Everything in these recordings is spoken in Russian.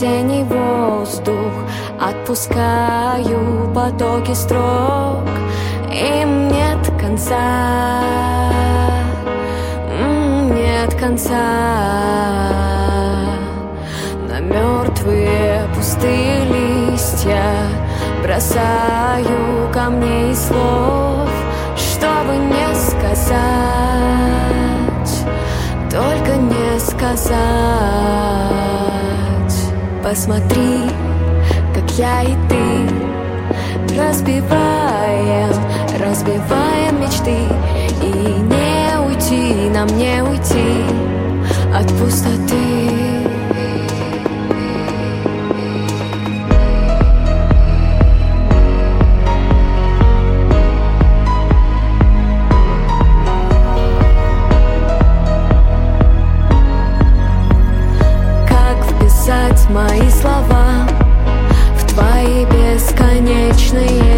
Весенний воздух, отпускаю потоки строк, им нет конца, нет конца. На мертвые пустые листья бросаю камней слов, чтобы не сказать, только не сказать. Посмотри, как я и ты Разбиваем, разбиваем мечты. И не уйти, нам не уйти От пустоты мои слова В твои бесконечные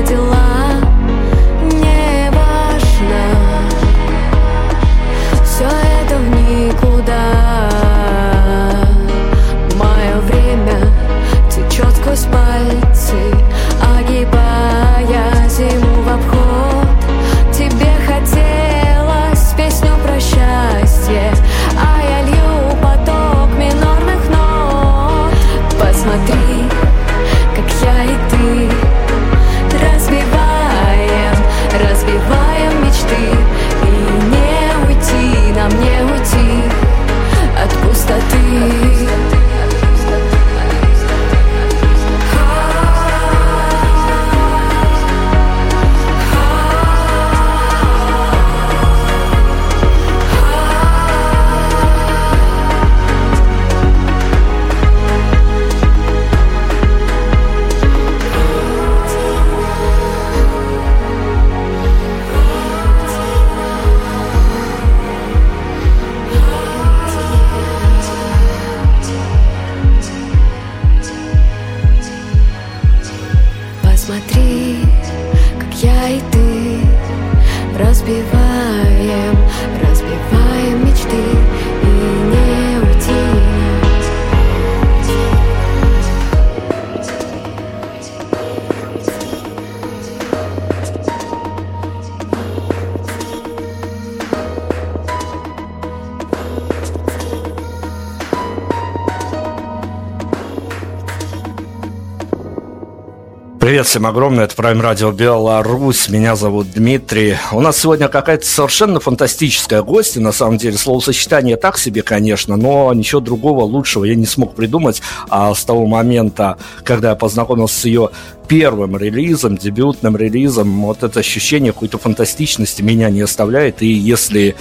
Привет всем огромное, это Prime Radio Беларусь, меня зовут Дмитрий. У нас сегодня какая-то совершенно фантастическая гостья, на самом деле, словосочетание так себе, конечно, но ничего другого лучшего я не смог придумать. А с того момента, когда я познакомился с ее первым релизом, дебютным релизом, вот это ощущение какой-то фантастичности меня не оставляет, и если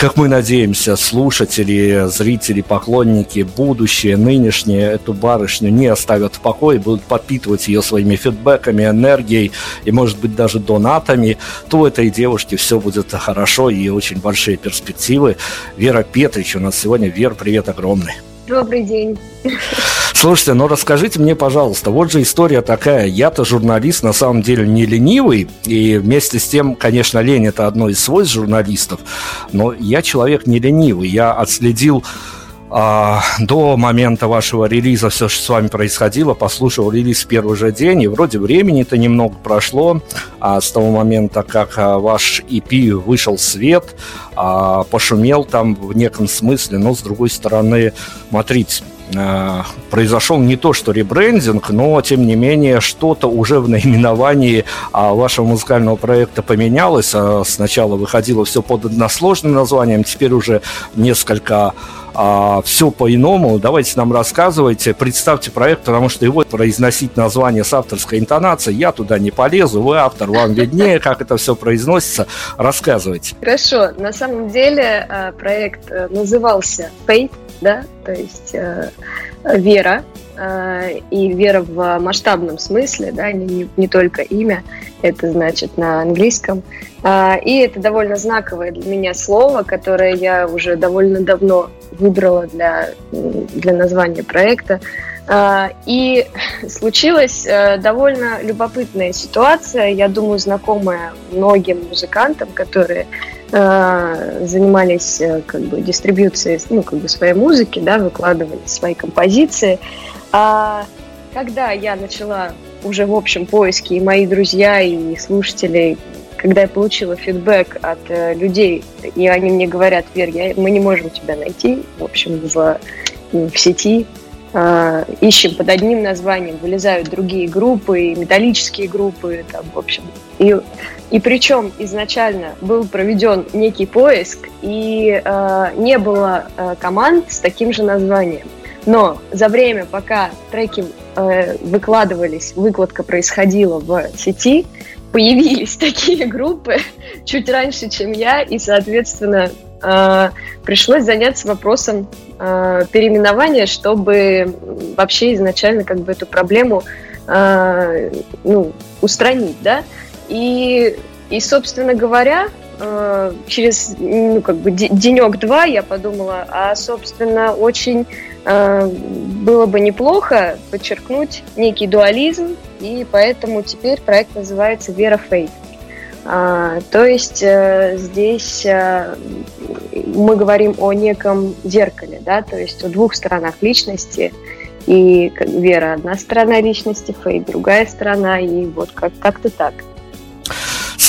как мы надеемся, слушатели, зрители, поклонники, будущее, нынешнее эту барышню не оставят в покое, будут подпитывать ее своими фидбэками, энергией и, может быть, даже донатами, то этой девушки все будет хорошо и очень большие перспективы. Вера Петрич у нас сегодня. Вера, привет огромный. Добрый день. Слушайте, ну расскажите мне, пожалуйста, вот же история такая. Я-то журналист, на самом деле, не ленивый, и вместе с тем, конечно, лень – это одно из свойств журналистов, но я человек не ленивый. Я отследил а, до момента вашего релиза все, что с вами происходило, послушал релиз в первый же день, и вроде времени-то немного прошло а, с того момента, как а, ваш EP вышел в свет, а, пошумел там в неком смысле, но с другой стороны, смотрите, а, произошел не то что ребрендинг, но тем не менее что-то уже в наименовании а, вашего музыкального проекта поменялось. А, сначала выходило все под односложным названием, теперь уже несколько а, все по-иному. Давайте нам рассказывайте, представьте проект, потому что его произносить название с авторской интонацией, я туда не полезу, вы автор, вам виднее, как это все произносится. Рассказывайте. Хорошо, на самом деле а, проект э, назывался Faith, да, то есть э, вера, э, и вера в масштабном смысле, да, не, не, не только имя, это значит на английском. Э, и это довольно знаковое для меня слово, которое я уже довольно давно выбрала для, для названия проекта. Э, и случилась э, довольно любопытная ситуация, я думаю, знакомая многим музыкантам, которые Э, занимались э, как бы дистрибьюцией ну, как бы своей музыки, да, выкладывали свои композиции. А когда я начала уже в общем поиске, и мои друзья, и слушатели, когда я получила фидбэк от э, людей, и они мне говорят, Вер, я, мы не можем тебя найти, в общем, в, в сети, э, ищем под одним названием, вылезают другие группы, металлические группы, там, в общем. И и причем изначально был проведен некий поиск, и э, не было э, команд с таким же названием. Но за время, пока треки э, выкладывались, выкладка происходила в сети, появились такие группы чуть раньше, чем я, и, соответственно, э, пришлось заняться вопросом э, переименования, чтобы вообще изначально как бы эту проблему э, ну, устранить, да. И, и собственно говоря, через ну, как бы денек-два я подумала, а, собственно, очень было бы неплохо подчеркнуть некий дуализм, и поэтому теперь проект называется «Вера Фейт». А, то есть э, здесь э, мы говорим о неком зеркале, да, то есть о двух сторонах личности, и вера одна сторона личности, фейт другая сторона, и вот как- как-то так.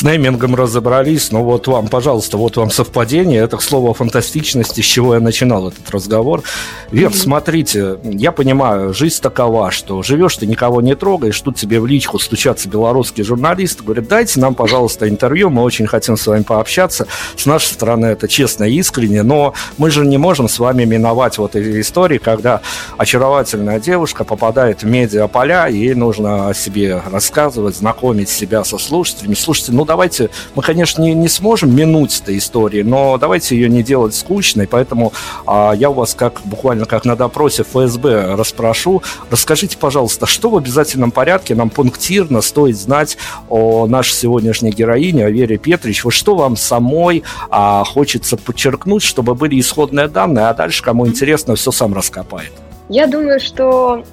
С неймингом разобрались, но вот вам, пожалуйста, вот вам совпадение. Это слово фантастичности, с чего я начинал этот разговор. Вер, mm-hmm. смотрите, я понимаю, жизнь такова, что живешь ты никого не трогаешь, тут тебе в личку стучатся белорусские журналисты, говорят, дайте нам, пожалуйста, интервью, мы очень хотим с вами пообщаться. С нашей стороны это честно и искренне, но мы же не можем с вами миновать вот эти истории, когда очаровательная девушка попадает в медиаполя, и ей нужно о себе рассказывать, знакомить себя со слушателями. Слушайте, ну ну давайте, мы, конечно, не, не сможем минуть этой истории, но давайте ее не делать скучной, поэтому а, я у вас как буквально как на допросе ФСБ расспрошу. Расскажите, пожалуйста, что в обязательном порядке нам пунктирно стоит знать о нашей сегодняшней героине, о Вере Петрич? Вот что вам самой а, хочется подчеркнуть, чтобы были исходные данные, а дальше, кому интересно, все сам раскопает? Я думаю, что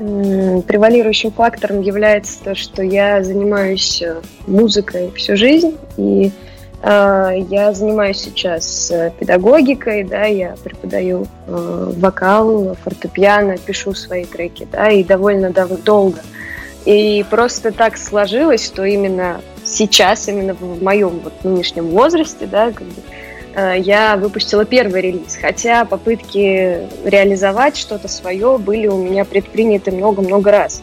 превалирующим фактором является то, что я занимаюсь э, музыкой всю жизнь, и э, я занимаюсь сейчас э, педагогикой, да, я преподаю э, вокал, фортепиано, пишу свои треки, да, и довольно дов- долго. И просто так сложилось, что именно сейчас, именно в моем вот нынешнем возрасте, да, как бы, Э, я выпустила первый релиз, хотя попытки реализовать что-то свое были у меня предприняты много-много раз.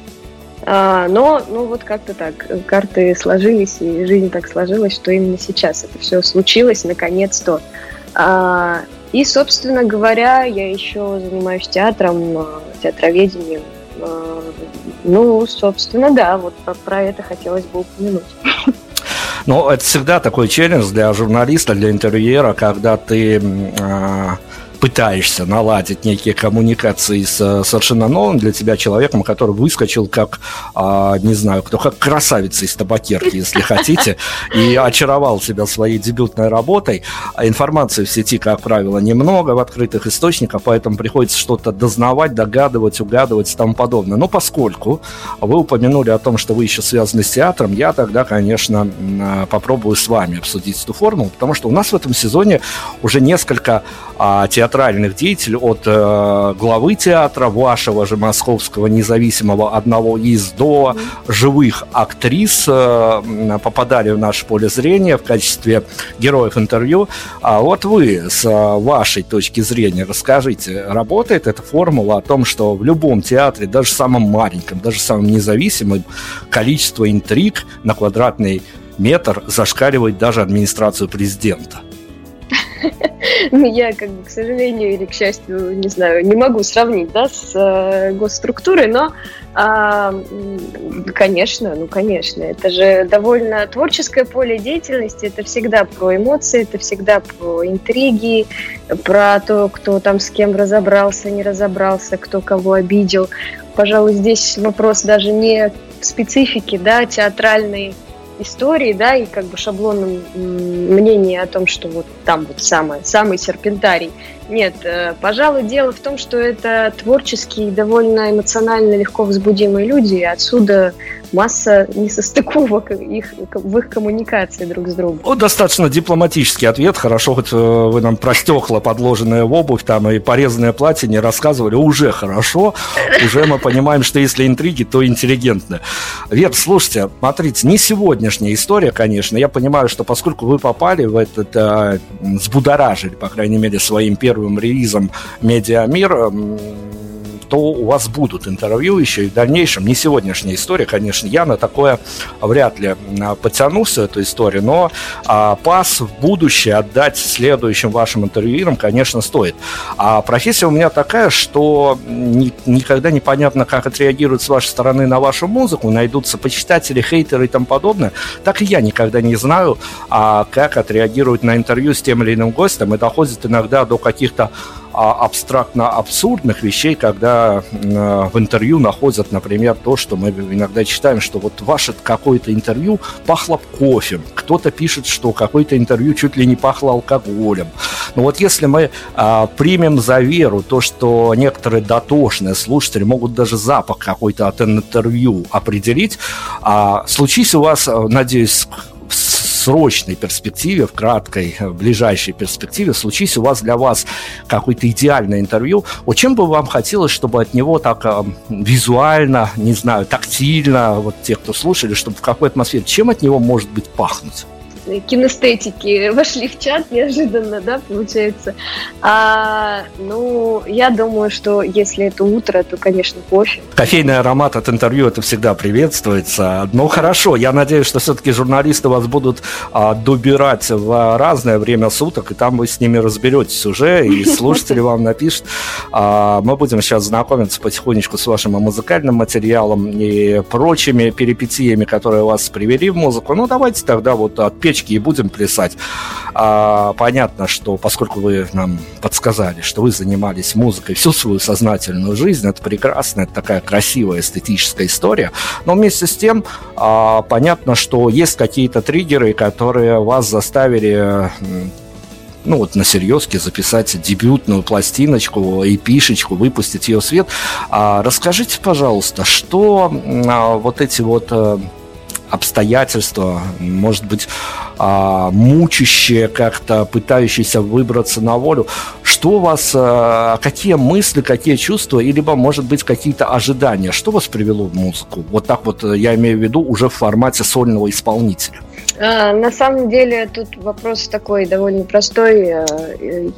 А, но, ну вот как-то так, карты сложились, и жизнь так сложилась, что именно сейчас это все случилось, наконец-то. А, и, собственно говоря, я еще занимаюсь театром, э, театроведением. А, ну, собственно, да, вот про это хотелось бы упомянуть. Но это всегда такой челлендж для журналиста, для интервьюера, когда ты э, пытаешься наладить некие коммуникации с совершенно новым для тебя человеком, который выскочил как, а, не знаю, кто, как красавица из табакерки, если хотите, и очаровал тебя своей дебютной работой. А информации в сети, как правило, немного в открытых источниках, поэтому приходится что-то дознавать, догадывать, угадывать и тому подобное. Но поскольку вы упомянули о том, что вы еще связаны с театром, я тогда, конечно, попробую с вами обсудить эту формулу, потому что у нас в этом сезоне уже несколько а, театров театральных деятелей, от э, главы театра вашего же московского независимого одного из до живых актрис э, попадали в наше поле зрения в качестве героев интервью. А вот вы с э, вашей точки зрения расскажите, работает эта формула о том, что в любом театре, даже самом маленьком, даже самом независимом, количество интриг на квадратный метр зашкаливает даже администрацию президента? Ну, я, как бы, к сожалению или к счастью, не знаю, не могу сравнить, да, с э, госструктурой, но, а, конечно, ну, конечно, это же довольно творческое поле деятельности, это всегда про эмоции, это всегда про интриги, про то, кто там с кем разобрался, не разобрался, кто кого обидел. Пожалуй, здесь вопрос даже не в специфике, да, театральной истории, да, и как бы шаблонном мнении о том, что вот там вот самое, самый серпентарий. Нет, э, пожалуй, дело в том, что это творческие, довольно эмоционально легко возбудимые люди, и отсюда масса несостыковок их, в их коммуникации друг с другом. Вот достаточно дипломатический ответ. Хорошо, хоть э, вы нам про стекла, подложенные в обувь там и порезанное платье не рассказывали. Уже хорошо. Уже мы понимаем, что если интриги, то интеллигентные. Вет, слушайте, смотрите, не сегодняшняя история, конечно. Я понимаю, что поскольку вы попали в этот, э, сбудоражили, по крайней мере, своим первым релизом «Медиамир», то у вас будут интервью еще и в дальнейшем. Не сегодняшняя история, конечно, я на такое вряд ли а, потянулся, эту историю, но а, пас в будущее отдать следующим вашим интервьюерам, конечно, стоит. А профессия у меня такая, что ни, никогда непонятно, как отреагируют с вашей стороны на вашу музыку, найдутся почитатели, хейтеры и тому подобное. Так и я никогда не знаю, а, как отреагируют на интервью с тем или иным гостем, и доходит иногда до каких-то абстрактно-абсурдных вещей, когда в интервью находят, например, то, что мы иногда читаем, что вот ваше какое-то интервью пахло кофе, кто-то пишет, что какое-то интервью чуть ли не пахло алкоголем. Но вот если мы а, примем за веру то, что некоторые дотошные слушатели могут даже запах какой-то от интервью определить, а, случись у вас, надеюсь, срочной перспективе, в краткой, в ближайшей перспективе случись у вас для вас какое-то идеальное интервью, вот чем бы вам хотелось, чтобы от него так э, визуально, не знаю, тактильно, вот те, кто слушали, чтобы в какой атмосфере, чем от него может быть пахнуть? Кинестетики вошли в чат неожиданно, да, получается. А, ну, я думаю, что если это утро, то, конечно, кофе. Кофейный аромат от интервью это всегда приветствуется. Ну, хорошо, я надеюсь, что все-таки журналисты вас будут а, добирать в разное время суток, и там вы с ними разберетесь уже, и слушатели вам напишут. А, мы будем сейчас знакомиться потихонечку с вашим музыкальным материалом и прочими перипетиями, которые вас привели в музыку. Ну, давайте тогда вот от девочки и будем плясать. А, понятно, что поскольку вы нам подсказали, что вы занимались музыкой всю свою сознательную жизнь, это прекрасно, это такая красивая эстетическая история, но вместе с тем а, понятно, что есть какие-то триггеры, которые вас заставили ну вот на серьезке записать дебютную пластиночку, эпишечку, выпустить ее в свет. А, расскажите, пожалуйста, что а, вот эти вот а, обстоятельства, может быть, а, мучащие как-то, пытающиеся выбраться на волю. Что у вас, а, какие мысли, какие чувства, и может быть, какие-то ожидания? Что вас привело в музыку? Вот так вот э, я имею в виду уже в формате сольного исполнителя. А, на самом деле тут вопрос такой довольно простой. Э, э,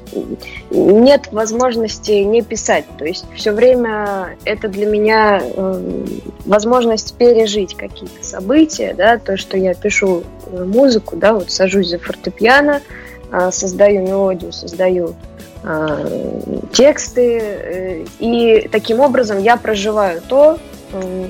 нет возможности не писать. То есть все время это для меня э, возможность пережить какие-то события, да, то, что я пишу музыку, да, вот сажусь за фортепиано, создаю мелодию, создаю тексты, и таким образом я проживаю то,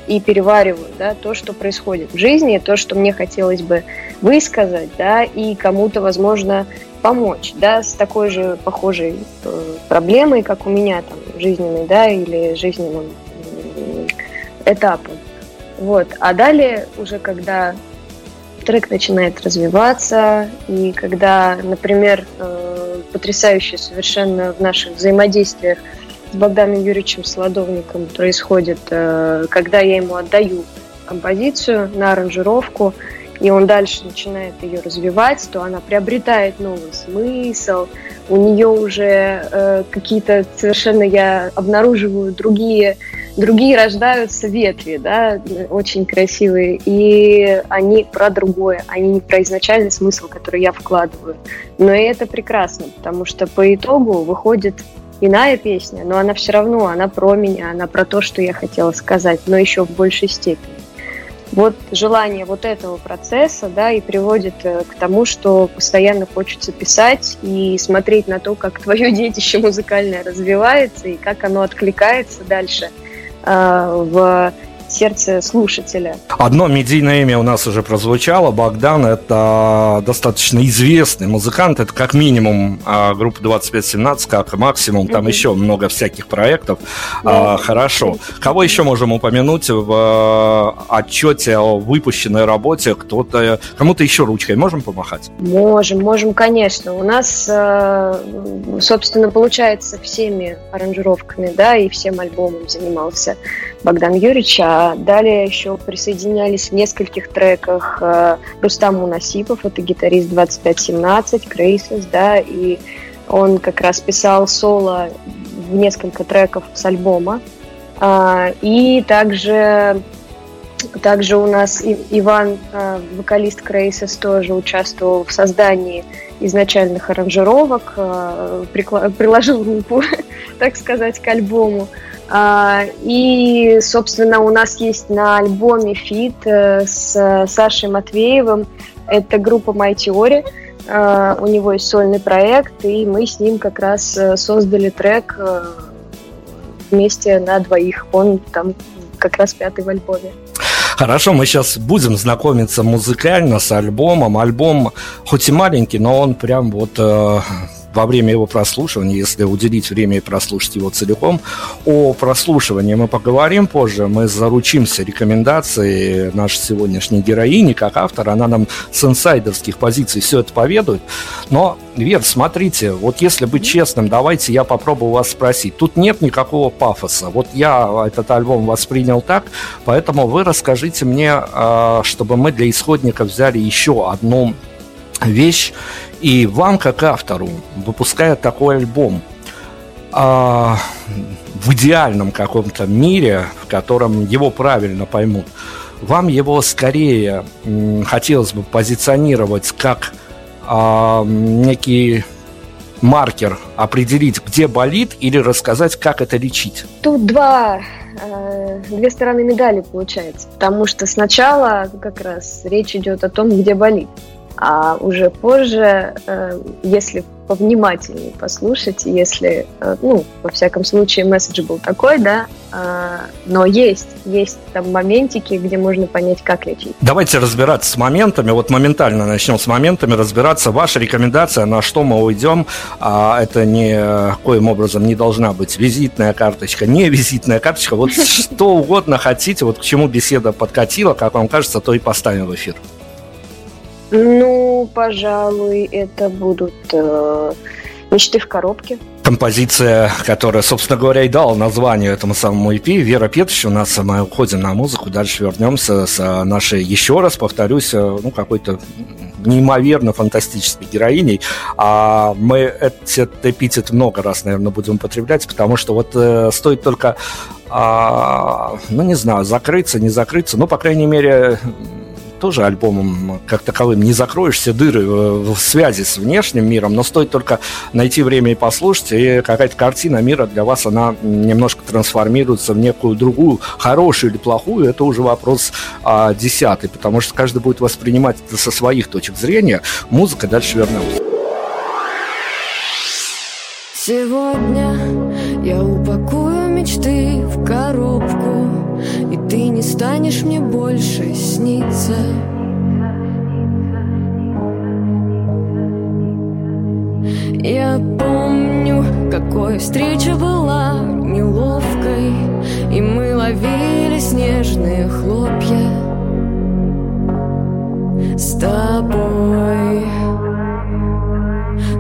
и перевариваю да, то, что происходит в жизни, то, что мне хотелось бы высказать, да, и кому-то, возможно, помочь, да, с такой же похожей э, проблемой, как у меня там жизненной, да, или жизненным этапом. Вот. А далее уже когда трек начинает развиваться, и когда, например, э, потрясающе совершенно в наших взаимодействиях с Богданом Юрьевичем Солодовником происходит, э, когда я ему отдаю композицию на аранжировку, и он дальше начинает ее развивать, то она приобретает новый смысл, у нее уже э, какие-то совершенно я обнаруживаю другие, другие рождаются ветви, да, очень красивые, и они про другое, они не про изначальный смысл, который я вкладываю. Но и это прекрасно, потому что по итогу выходит иная песня, но она все равно, она про меня, она про то, что я хотела сказать, но еще в большей степени. вот желание вот этого процесса, да, и приводит э, к тому, что постоянно хочется писать и смотреть на то, как твое детище музыкальное развивается и как оно откликается дальше э, в сердце слушателя. Одно медийное имя у нас уже прозвучало. Богдан – это достаточно известный музыкант. Это как минимум а, группа 2517, как максимум. Там mm-hmm. еще много всяких проектов. Yeah. А, хорошо. Кого еще можем упомянуть в а, отчете о выпущенной работе? Кто-то, кому-то еще ручкой можем помахать? Можем, можем, конечно. У нас, собственно, получается всеми аранжировками, да, и всем альбомом занимался Богдан Юрьевич, а далее еще присоединялись в нескольких треках э, Рустам Мунасипов, это гитарист 2517, Крейсис, да, и он как раз писал соло в несколько треков с альбома. А, и также, также у нас Иван, э, вокалист Крейсис, тоже участвовал в создании изначальных аранжировок, э, приложил руку, так сказать, к альбому. А, и, собственно, у нас есть на альбоме feat э, с Сашей Матвеевым. Это группа My Theory. А, у него есть сольный проект, и мы с ним как раз э, создали трек э, вместе на двоих. Он там как раз пятый в альбоме. Хорошо, мы сейчас будем знакомиться музыкально с альбомом. Альбом хоть и маленький, но он прям вот во время его прослушивания, если уделить время и прослушать его целиком. О прослушивании мы поговорим позже, мы заручимся рекомендацией нашей сегодняшней героини, как автор, она нам с инсайдерских позиций все это поведает. Но, Вер, смотрите, вот если быть честным, давайте я попробую вас спросить. Тут нет никакого пафоса. Вот я этот альбом воспринял так, поэтому вы расскажите мне, а, чтобы мы для исходника взяли еще одну вещь, и вам, как автору, выпуская такой альбом, а, в идеальном каком-то мире, в котором его правильно поймут, вам его скорее хотелось бы позиционировать как а, некий маркер, определить, где болит, или рассказать, как это лечить? Тут два э, две стороны медали получается, потому что сначала как раз речь идет о том, где болит. А уже позже, э, если повнимательнее послушать, если, э, ну, во всяком случае, месседж был такой, да, э, но есть, есть там моментики, где можно понять, как лечить. Давайте разбираться с моментами, вот моментально начнем с моментами, разбираться. Ваша рекомендация, на что мы уйдем, а это ни коим образом не должна быть визитная карточка, не визитная карточка, вот что угодно хотите, вот к чему беседа подкатила, как вам кажется, то и поставим в эфир. Ну, пожалуй, это будут э, мечты в коробке. Композиция, которая, собственно говоря, и дала название этому самому EP, Вера Петрович, у нас мы уходим на музыку, дальше вернемся с нашей, еще раз повторюсь, э, ну, какой-то неимоверно фантастической героиней. А мы этот эпитет много раз, наверное, будем употреблять, потому что вот э, стоит только, э, ну, не знаю, закрыться, не закрыться, ну, по крайней мере, тоже альбомом как таковым не закроешь все дыры в связи с внешним миром, но стоит только найти время и послушать, и какая-то картина мира для вас, она немножко трансформируется в некую другую, хорошую или плохую, это уже вопрос а, десятый, потому что каждый будет воспринимать это со своих точек зрения. Музыка дальше вернемся. Сегодня я упакую мечты в коробку ты не станешь мне больше сниться. Я помню, какой встреча была неловкой И мы ловили снежные хлопья С тобой.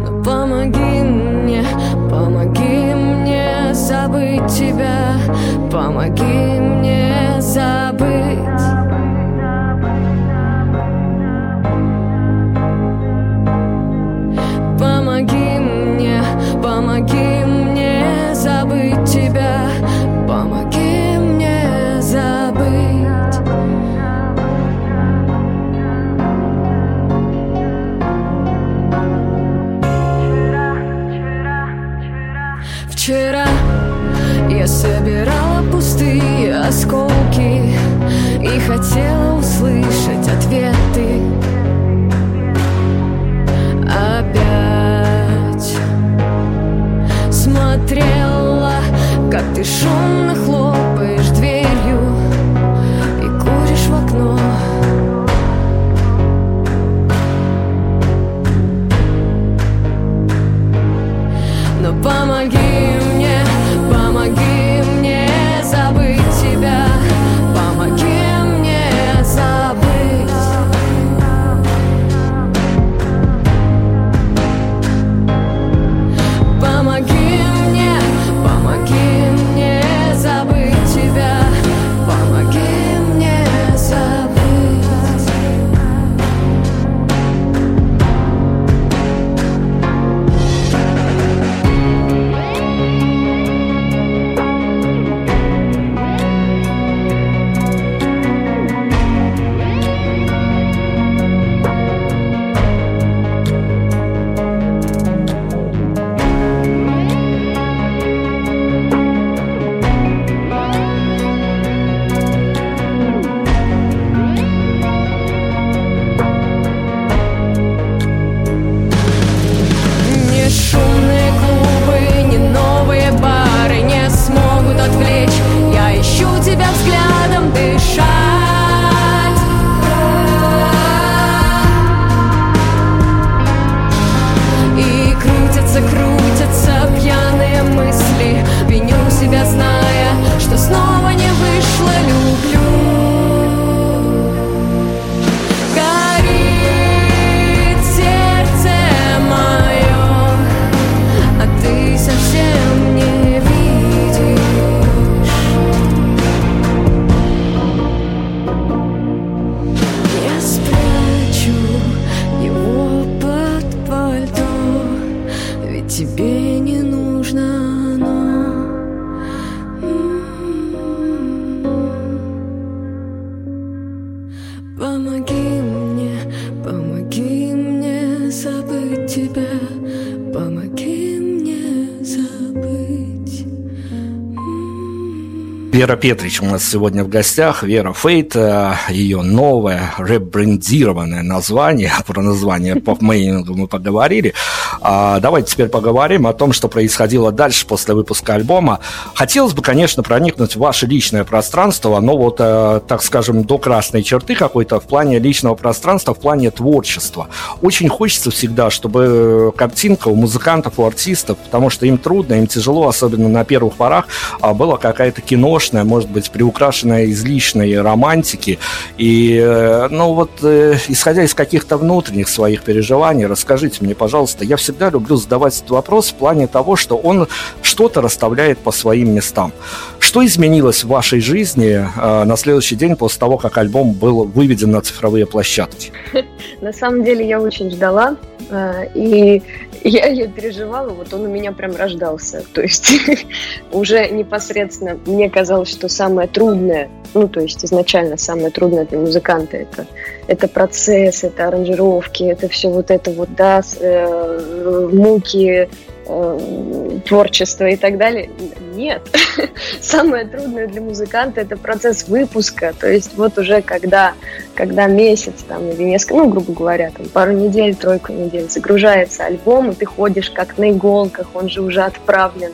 Но помоги мне, помоги мне забыть тебя Помоги мне забыть. Помоги мне, помоги мне забыть тебя, помоги мне забыть. Вчера я собирала пустые осколки хотела услышать ответы. Опять Смотрела, как ты шумно Вера Петрич у нас сегодня в гостях. Вера Фейт, э, ее новое ребрендированное название, про название поп-мейнингу мы поговорили. А давайте теперь поговорим о том, что происходило дальше после выпуска альбома. Хотелось бы, конечно, проникнуть в ваше личное пространство, но вот, э, так скажем, до красной черты какой-то в плане личного пространства, в плане творчества. Очень хочется всегда, чтобы картинка у музыкантов, у артистов, потому что им трудно, им тяжело, особенно на первых порах, а была какая-то киношная, может быть, приукрашенная излишней романтики. И, э, ну вот, э, исходя из каких-то внутренних своих переживаний, расскажите мне, пожалуйста, я всегда люблю задавать этот вопрос в плане того, что он что-то расставляет по своим местам. Что изменилось в вашей жизни э, на следующий день после того, как альбом был выведен на цифровые площадки? На самом деле я очень ждала, э, и я ее переживала, вот он у меня прям рождался. То есть уже непосредственно мне казалось, что самое трудное, ну то есть изначально самое трудное для музыканта это, это процесс, это аранжировки, это все вот это вот, да, э, муки, творчество и так далее. Нет. Самое трудное для музыканта это процесс выпуска. То есть вот уже когда, когда месяц там, или несколько, ну, грубо говоря, там, пару недель, тройку недель загружается альбом, и ты ходишь как на иголках, он же уже отправлен.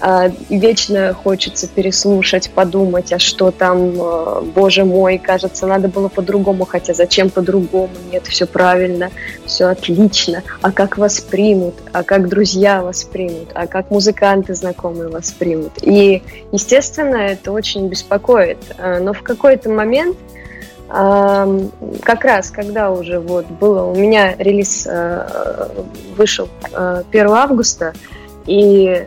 А, вечно хочется переслушать, подумать, а что там, э, боже мой, кажется, надо было по-другому, хотя зачем по-другому, нет, все правильно, все отлично, а как вас примут, а как друзья вас примут, а как музыканты знакомые вас примут. И, естественно, это очень беспокоит, А, но в какой-то момент как раз, когда уже вот было, у меня релиз э, вышел э, 1 августа, и,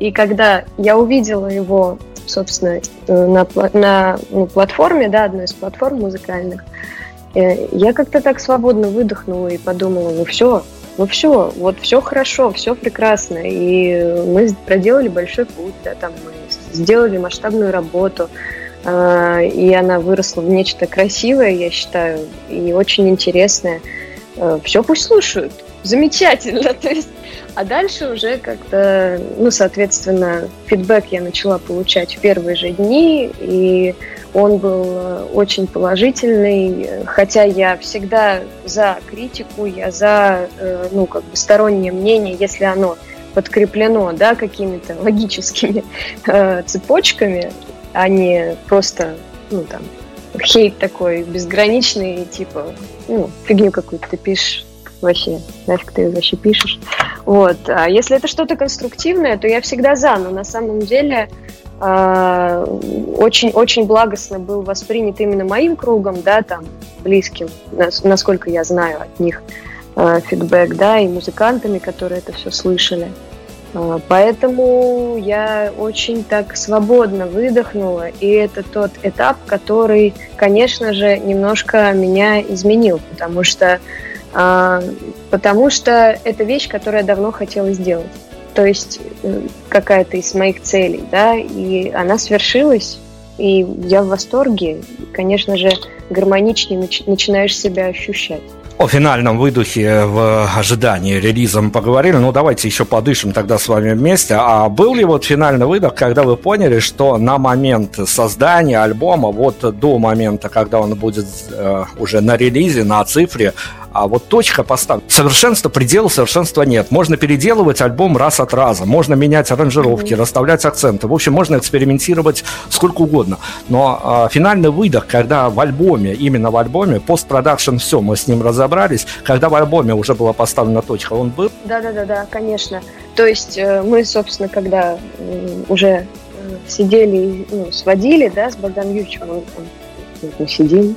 и когда я увидела его, собственно, э, на, на ну, платформе, да, одной из платформ музыкальных, э, я как-то так свободно выдохнула и подумала, ну все, ну все, вот все хорошо, все прекрасно, и мы проделали большой путь, да, там мы сделали масштабную работу, а, и она выросла в нечто красивое, я считаю, и очень интересное. Все пусть слушают, замечательно, то есть, а дальше уже как-то, ну, соответственно, фидбэк я начала получать в первые же дни, и Он был э, очень положительный, хотя я всегда за критику, я за, э, ну, как бы стороннее мнение, если оно подкреплено, да, какими-то логическими э, цепочками, а не просто, ну, там, хейт такой безграничный, типа, ну, фигню какую-то ты пишешь, вообще, нафиг ты вообще пишешь. Вот. А если это что-то конструктивное, то я всегда за, но на самом деле очень-очень благостно был воспринят именно моим кругом, да, там, близким, насколько я знаю от них э, фидбэк, да, и музыкантами, которые это все слышали. Э, поэтому я очень так свободно выдохнула, и это тот этап, который, конечно же, немножко меня изменил, потому что, потому что это вещь, которую я давно хотела сделать то есть э, какая-то из моих целей, да, и она свершилась, и я в восторге. Конечно же, гармоничнее начинаешь себя ощущать. О финальном выдохе в ожидании релиза мы поговорили. Ну, давайте еще подышим тогда с вами вместе. А был ли вот финальный выдох, когда вы поняли, что на момент создания альбома, вот до момента, когда он будет э, уже на релизе, на цифре, а вот точка поставлена. Совершенства, предела совершенства нет. Можно переделывать альбом раз от раза, можно менять аранжировки, mm-hmm. расставлять акценты. В общем, можно экспериментировать сколько угодно. Но а, финальный выдох, когда в альбоме, именно в альбоме, постпродакшн, все, мы с ним разобрались, когда в альбоме уже была поставлена точка, он был? Да-да-да, конечно. То есть э, мы, собственно, когда уже э, сидели и ну, сводили, да, с Богданом Юрьевичем, мы, мы сидим,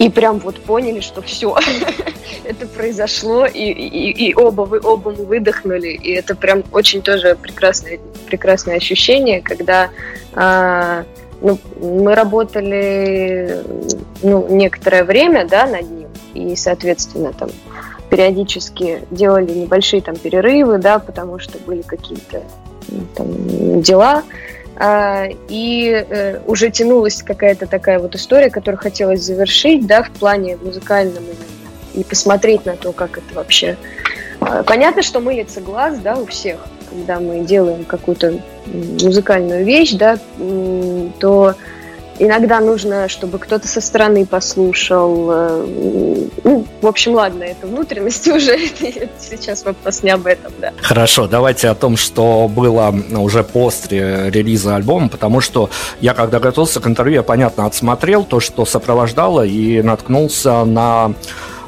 и прям вот поняли, что все, это произошло, и, и, и оба, вы, оба мы выдохнули, и это прям очень тоже прекрасное, прекрасное ощущение, когда а, ну, мы работали ну, некоторое время да, над ним, и, соответственно, там периодически делали небольшие там перерывы, да, потому что были какие-то там, дела, и э, уже тянулась какая-то такая вот история, которую хотелось завершить, да, в плане музыкальном и посмотреть на то, как это вообще. А, понятно, что мы лицеглаз, да, у всех, когда мы делаем какую-то музыкальную вещь, да, то Иногда нужно, чтобы кто-то со стороны послушал. Э, ну, в общем, ладно, это внутренности уже. Сейчас вопрос не об этом, да. Хорошо, давайте о том, что было уже после релиза альбома, потому что я, когда готовился к интервью, я, понятно, отсмотрел то, что сопровождало, и наткнулся на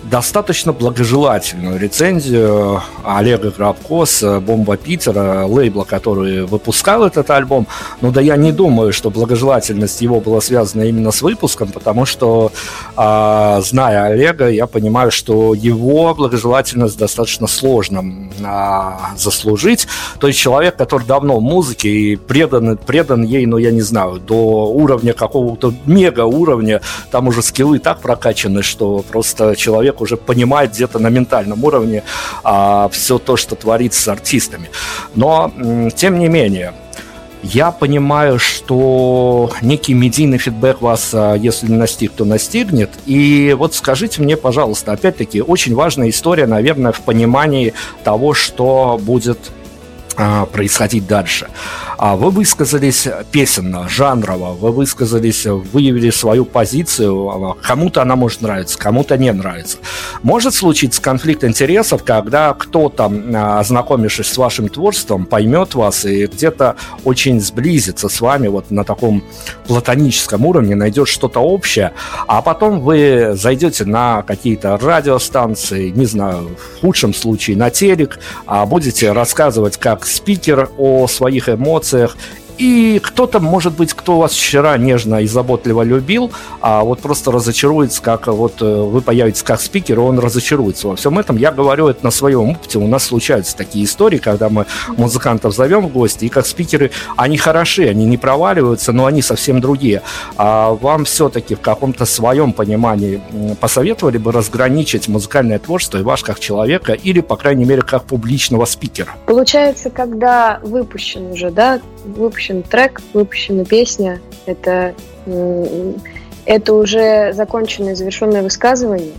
достаточно благожелательную рецензию Олега Грабко с «Бомба Питера», лейбла, который выпускал этот альбом. Ну да я не думаю, что благожелательность его была связана именно с выпуском, потому что, а, зная Олега, я понимаю, что его благожелательность достаточно сложно а, заслужить. То есть человек, который давно в музыке и предан, предан ей, ну я не знаю, до уровня какого-то мега уровня, там уже скиллы так прокачаны, что просто человек человек уже понимает где-то на ментальном уровне а, все то, что творится с артистами. Но, тем не менее, я понимаю, что некий медийный фидбэк вас, а, если не настиг, то настигнет. И вот скажите мне, пожалуйста, опять-таки, очень важная история, наверное, в понимании того, что будет происходить дальше. А вы высказались песенно, жанрово, вы высказались, выявили свою позицию, кому-то она может нравиться, кому-то не нравится. Может случиться конфликт интересов, когда кто-то, а, ознакомившись с вашим творчеством, поймет вас и где-то очень сблизится с вами вот на таком платоническом уровне, найдет что-то общее, а потом вы зайдете на какие-то радиостанции, не знаю, в худшем случае на телек, а будете рассказывать, как как спикер о своих эмоциях и кто-то, может быть, кто вас вчера нежно и заботливо любил, а вот просто разочаруется, как вот э, вы появитесь как спикер, и он разочаруется во всем этом. Я говорю это на своем опыте. У нас случаются такие истории, когда мы музыкантов зовем в гости, и как спикеры, они хороши, они не проваливаются, но они совсем другие. А вам все-таки в каком-то своем понимании посоветовали бы разграничить музыкальное творчество и ваш как человека, или, по крайней мере, как публичного спикера? Получается, когда выпущен уже, да, выпущен трек, выпущена песня, это, это уже законченное, завершенное высказывание.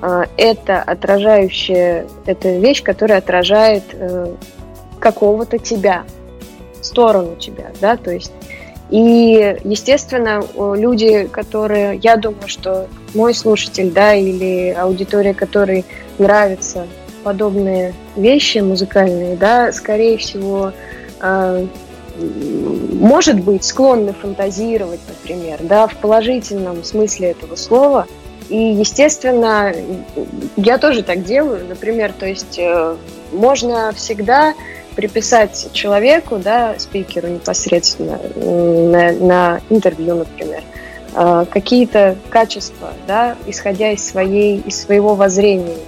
А, это отражающая, это вещь, которая отражает э, какого-то тебя, сторону тебя, да, то есть И, естественно, люди, которые, я думаю, что мой слушатель, да, или аудитория, которой нравятся подобные вещи музыкальные, да, скорее всего, э, может быть, склонны фантазировать, например, да, в положительном смысле этого слова. И, естественно, я тоже так делаю, например, то есть э, можно всегда приписать человеку, да, спикеру непосредственно на, на интервью, например, э, какие-то качества, да, исходя из своей, из своего воззрения,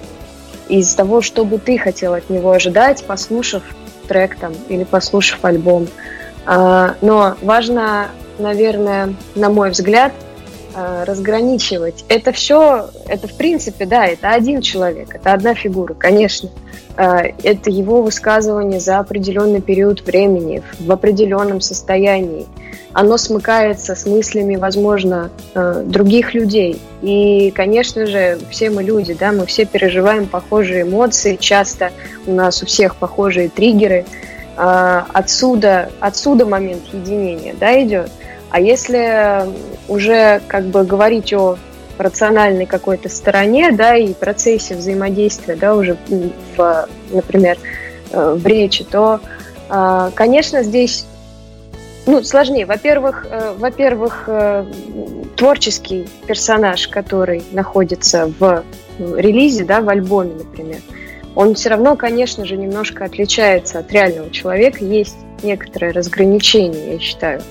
из того, что бы ты хотел от него ожидать, послушав трек там или послушав альбом. А, но важно, наверное, на мой взгляд, разграничивать. Это все, это в принципе, да, это один человек, это одна фигура, конечно. А, это его высказывание за определенный период времени, в определенном состоянии. Оно смыкается с мыслями, возможно, других людей. И, конечно же, все мы люди, да, мы все переживаем похожие эмоции, часто у нас у всех похожие триггеры – отсюда, отсюда момент единения да, идет. А если уже как бы говорить о рациональной какой-то стороне, да, и процессе взаимодействия, да, уже в, например, э, в речи, то, а, конечно, здесь ну, сложнее. Во-первых, э, во-первых, э, творческий персонаж, который находится в релизе, да, в альбоме, например, он все равно, конечно же, немножко отличается от реального человека. Есть некоторое разграничение, я считаю.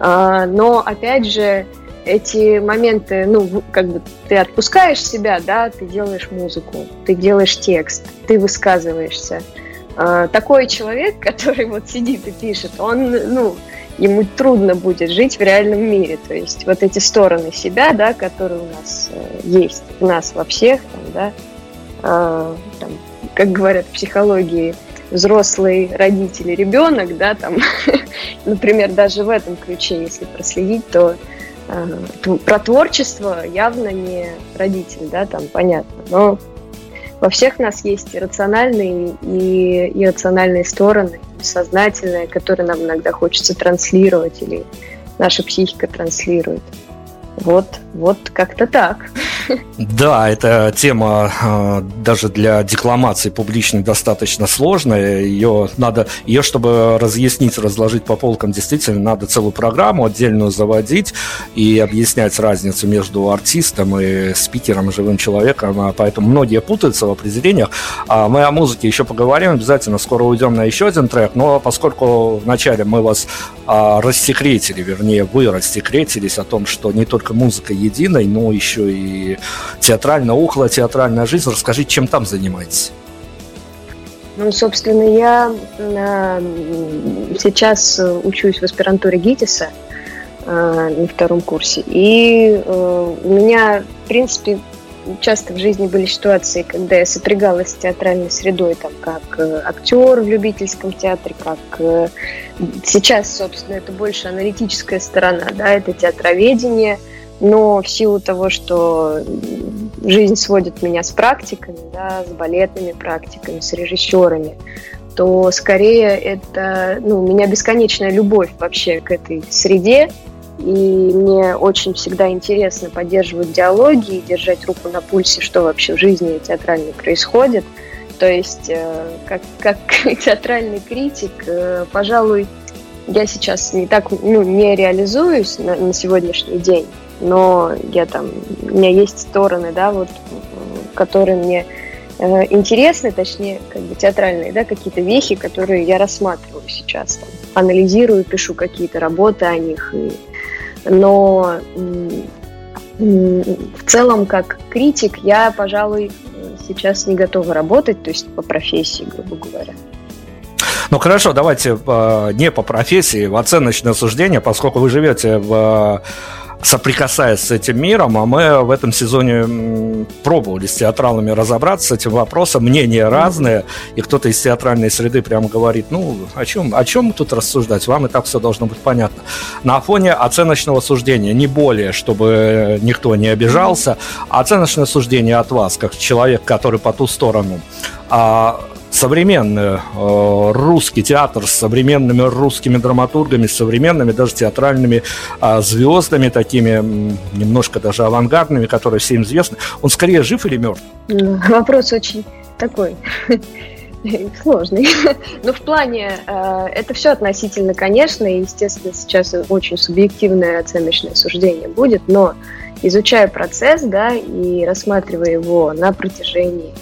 Но, опять же, эти моменты, ну, как бы ты отпускаешь себя, да, ты делаешь музыку, ты делаешь текст, ты высказываешься. А, такой человек, который вот сидит и пишет, он, ну, ему трудно будет жить в реальном мире. То есть вот эти стороны себя, да, которые у нас э, есть, у нас во всех, там, да, э, там, как говорят в психологии, взрослый родитель и ребенок, да, там, например, даже в этом ключе, если проследить, то э, про творчество явно не родитель, да, там понятно, но во всех нас есть рациональные и иррациональные стороны, сознательные, которые нам иногда хочется транслировать или наша психика транслирует. Вот, вот как-то так. Да, эта тема э, даже для декламации публичной достаточно сложная. Ее надо, ее, чтобы разъяснить, разложить по полкам, действительно надо целую программу отдельную заводить и объяснять разницу между артистом и спикером, живым человеком. А поэтому многие путаются в определениях. А мы о музыке еще поговорим обязательно. Скоро уйдем на еще один трек. Но поскольку вначале мы вас а, рассекретили, вернее, вы рассекретились о том, что не только музыка единой, но еще и театральная, около театральная жизнь. Расскажите, чем там занимаетесь? Ну, собственно, я э, сейчас учусь в аспирантуре ГИТИСа э, на втором курсе. И э, у меня, в принципе, часто в жизни были ситуации, когда я сопрягалась с театральной средой, там, как э, актер в любительском театре, как э, сейчас, собственно, это больше аналитическая сторона, да, это театроведение, но в силу того, что жизнь сводит меня с практиками, да, с балетными практиками, с режиссерами, то скорее это, ну, у меня бесконечная любовь вообще к этой среде, и мне очень всегда интересно поддерживать диалоги и держать руку на пульсе, что вообще в жизни театральной происходит. То есть, э, как, как театральный критик, э, пожалуй, я сейчас не так, ну, не реализуюсь на, на сегодняшний день, но я там, у меня есть стороны, да, вот, которые мне э, интересны, точнее, как бы театральные, да, какие-то вехи, которые я рассматриваю сейчас, там, анализирую, пишу какие-то работы о них и но в целом, как критик, я, пожалуй, сейчас не готова работать, то есть по профессии, грубо говоря. Ну хорошо, давайте э, не по профессии, в оценочное суждение, поскольку вы живете в соприкасаясь с этим миром, а мы в этом сезоне пробовали с театралами разобраться с этим вопросом, мнения разные, и кто-то из театральной среды прямо говорит, ну, о чем, о чем тут рассуждать, вам и так все должно быть понятно. На фоне оценочного суждения, не более, чтобы никто не обижался, оценочное суждение от вас, как человек, который по ту сторону, а современный э, русский театр с современными русскими драматургами, с современными даже театральными э, звездами, такими немножко даже авангардными, которые всем известны, он скорее жив или мертв? Вопрос очень такой сложный. Но в плане, э, это все относительно, конечно, и, естественно, сейчас очень субъективное оценочное суждение будет, но изучая процесс, да, и рассматривая его на протяжении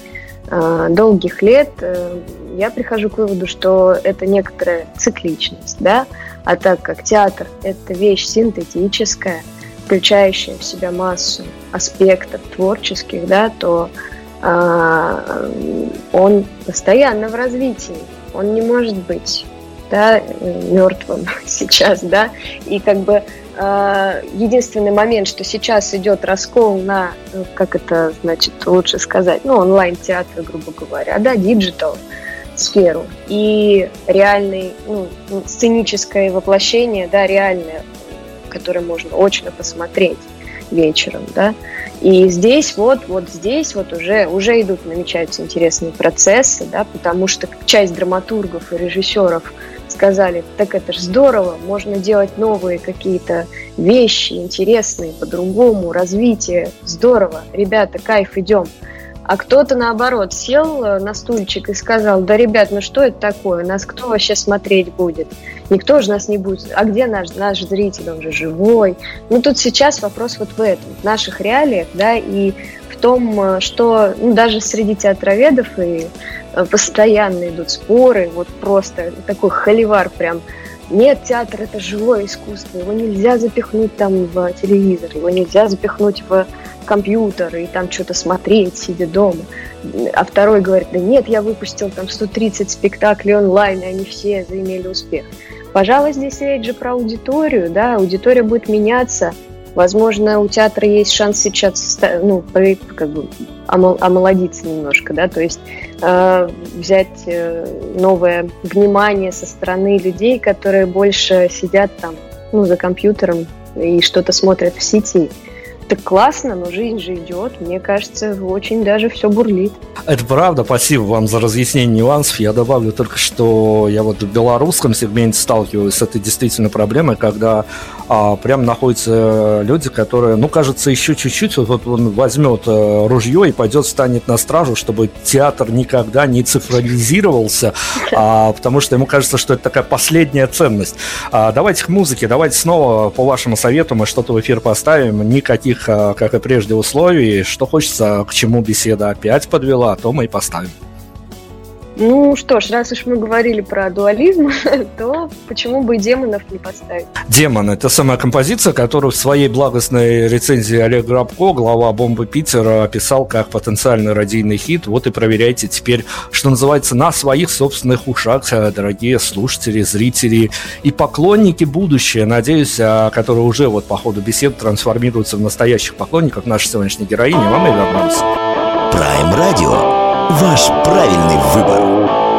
долгих лет, э, я прихожу к выводу, что это некоторая цикличность, да, а так как театр – это вещь синтетическая, включающая в себя массу аспектов творческих, да, то а, он постоянно в развитии, он не может быть да, мертвым сейчас, да, и как бы единственный момент, что сейчас идет раскол на, ну, как это значит лучше сказать, ну, онлайн-театр, грубо говоря, да, digital сферу. И реальный, ну, сценическое воплощение, да, реальное, которое можно очно посмотреть вечером, да, и здесь вот, вот здесь вот уже, уже идут, намечаются интересные процессы, да, потому что часть драматургов и режиссеров сказали, так это же здорово, можно делать новые какие-то вещи интересные, по-другому, развитие, здорово, ребята, кайф, идем. А кто-то, наоборот, сел э, на стульчик и сказал, да, ребят, ну что это такое, нас кто вообще смотреть будет? Никто же нас не будет. А где наш, наш зритель, он же живой. Ну, тут сейчас вопрос вот в этом, в наших реалиях, да, и в том, э, что ну, даже среди театроведов и постоянно идут споры, вот просто такой холивар прям, нет, театр это живое искусство, его нельзя запихнуть там в телевизор, его нельзя запихнуть в компьютер и там что-то смотреть, сидя дома. А второй говорит, да нет, я выпустил там 130 спектаклей онлайн, и они все заимели успех. Пожалуй, здесь речь же про аудиторию, да, аудитория будет меняться. Возможно, у театра есть шанс сейчас, ну, как бы омолодиться немножко, да, то есть э, взять э, новое внимание со стороны людей, которые больше сидят там, ну, за компьютером и что-то смотрят в сети так классно, но жизнь же идет. Мне кажется, очень даже все бурлит. Это правда. Спасибо вам за разъяснение нюансов. Я добавлю только, что я вот в белорусском сегменте сталкиваюсь с этой действительно проблемой, когда а, прям находятся люди, которые, ну, кажется, еще чуть-чуть, вот он возьмет а, ружье и пойдет, станет на стражу, чтобы театр никогда не цифровизировался, а, потому что ему кажется, что это такая последняя ценность. А, давайте к музыке, давайте снова по вашему совету мы что-то в эфир поставим. Никаких таких, а, как и прежде, условий. Что хочется, к чему беседа опять подвела, то мы и поставим. Ну что ж, раз уж мы говорили про дуализм, то почему бы и демонов не поставить? Демон – это самая композиция, которую в своей благостной рецензии Олег Грабко, глава «Бомбы Питера», описал как потенциальный радийный хит. Вот и проверяйте теперь, что называется, на своих собственных ушах, дорогие слушатели, зрители и поклонники будущее, надеюсь, а, которые уже вот по ходу бесед трансформируются в настоящих поклонников нашей сегодняшней героини. Вам и вернемся. Prime Radio Ваш правильный выбор.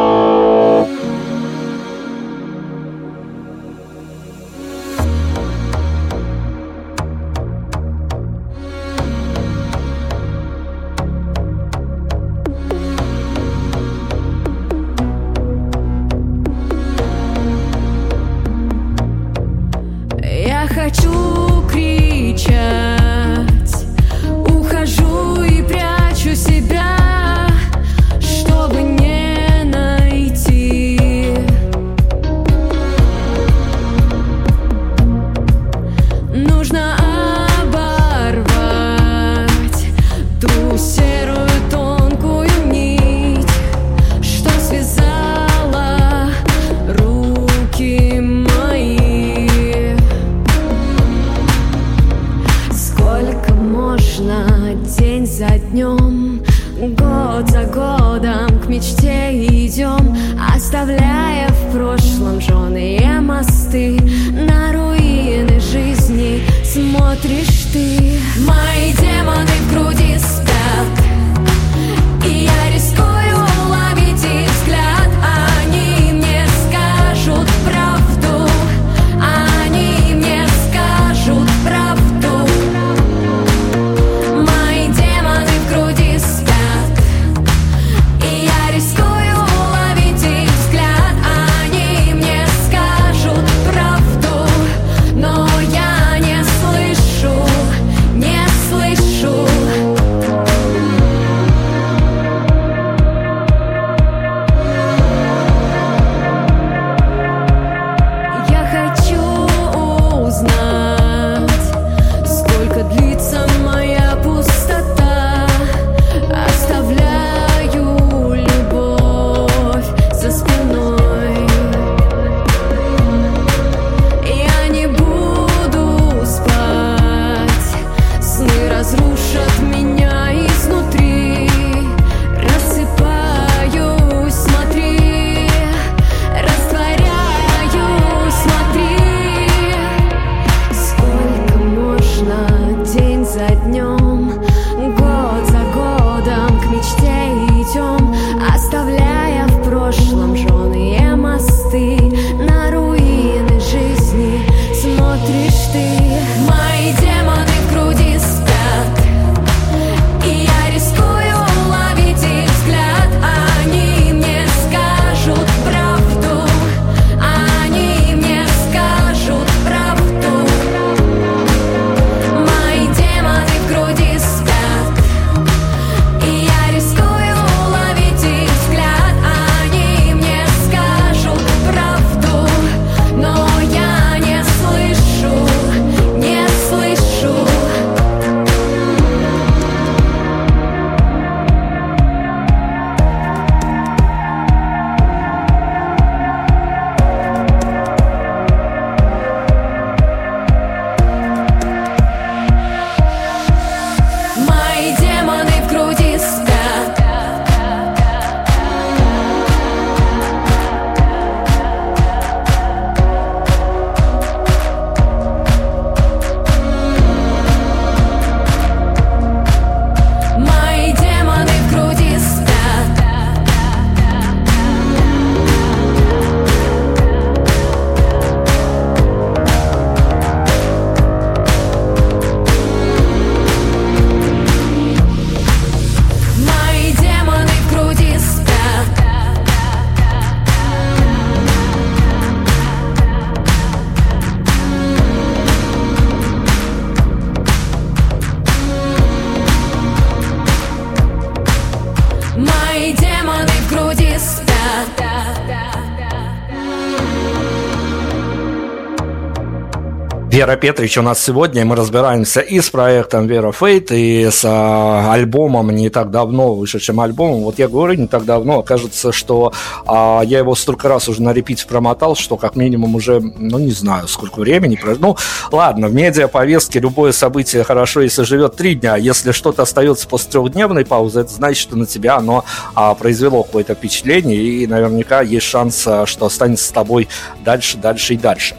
Вера Петрич у нас сегодня. Мы разбираемся и с проектом Вера Фейт, и с а, альбомом не так давно, вышедшим альбомом. Вот я говорю не так давно, кажется, что а, я его столько раз уже на репите промотал, что как минимум уже, ну не знаю, сколько времени. Ну ладно, в медиаповестке любое событие хорошо, если живет три дня. Если что-то остается после трехдневной паузы, это значит, что на тебя оно а, произвело какое-то впечатление, и наверняка есть шанс, а, что останется с тобой дальше, дальше и дальше.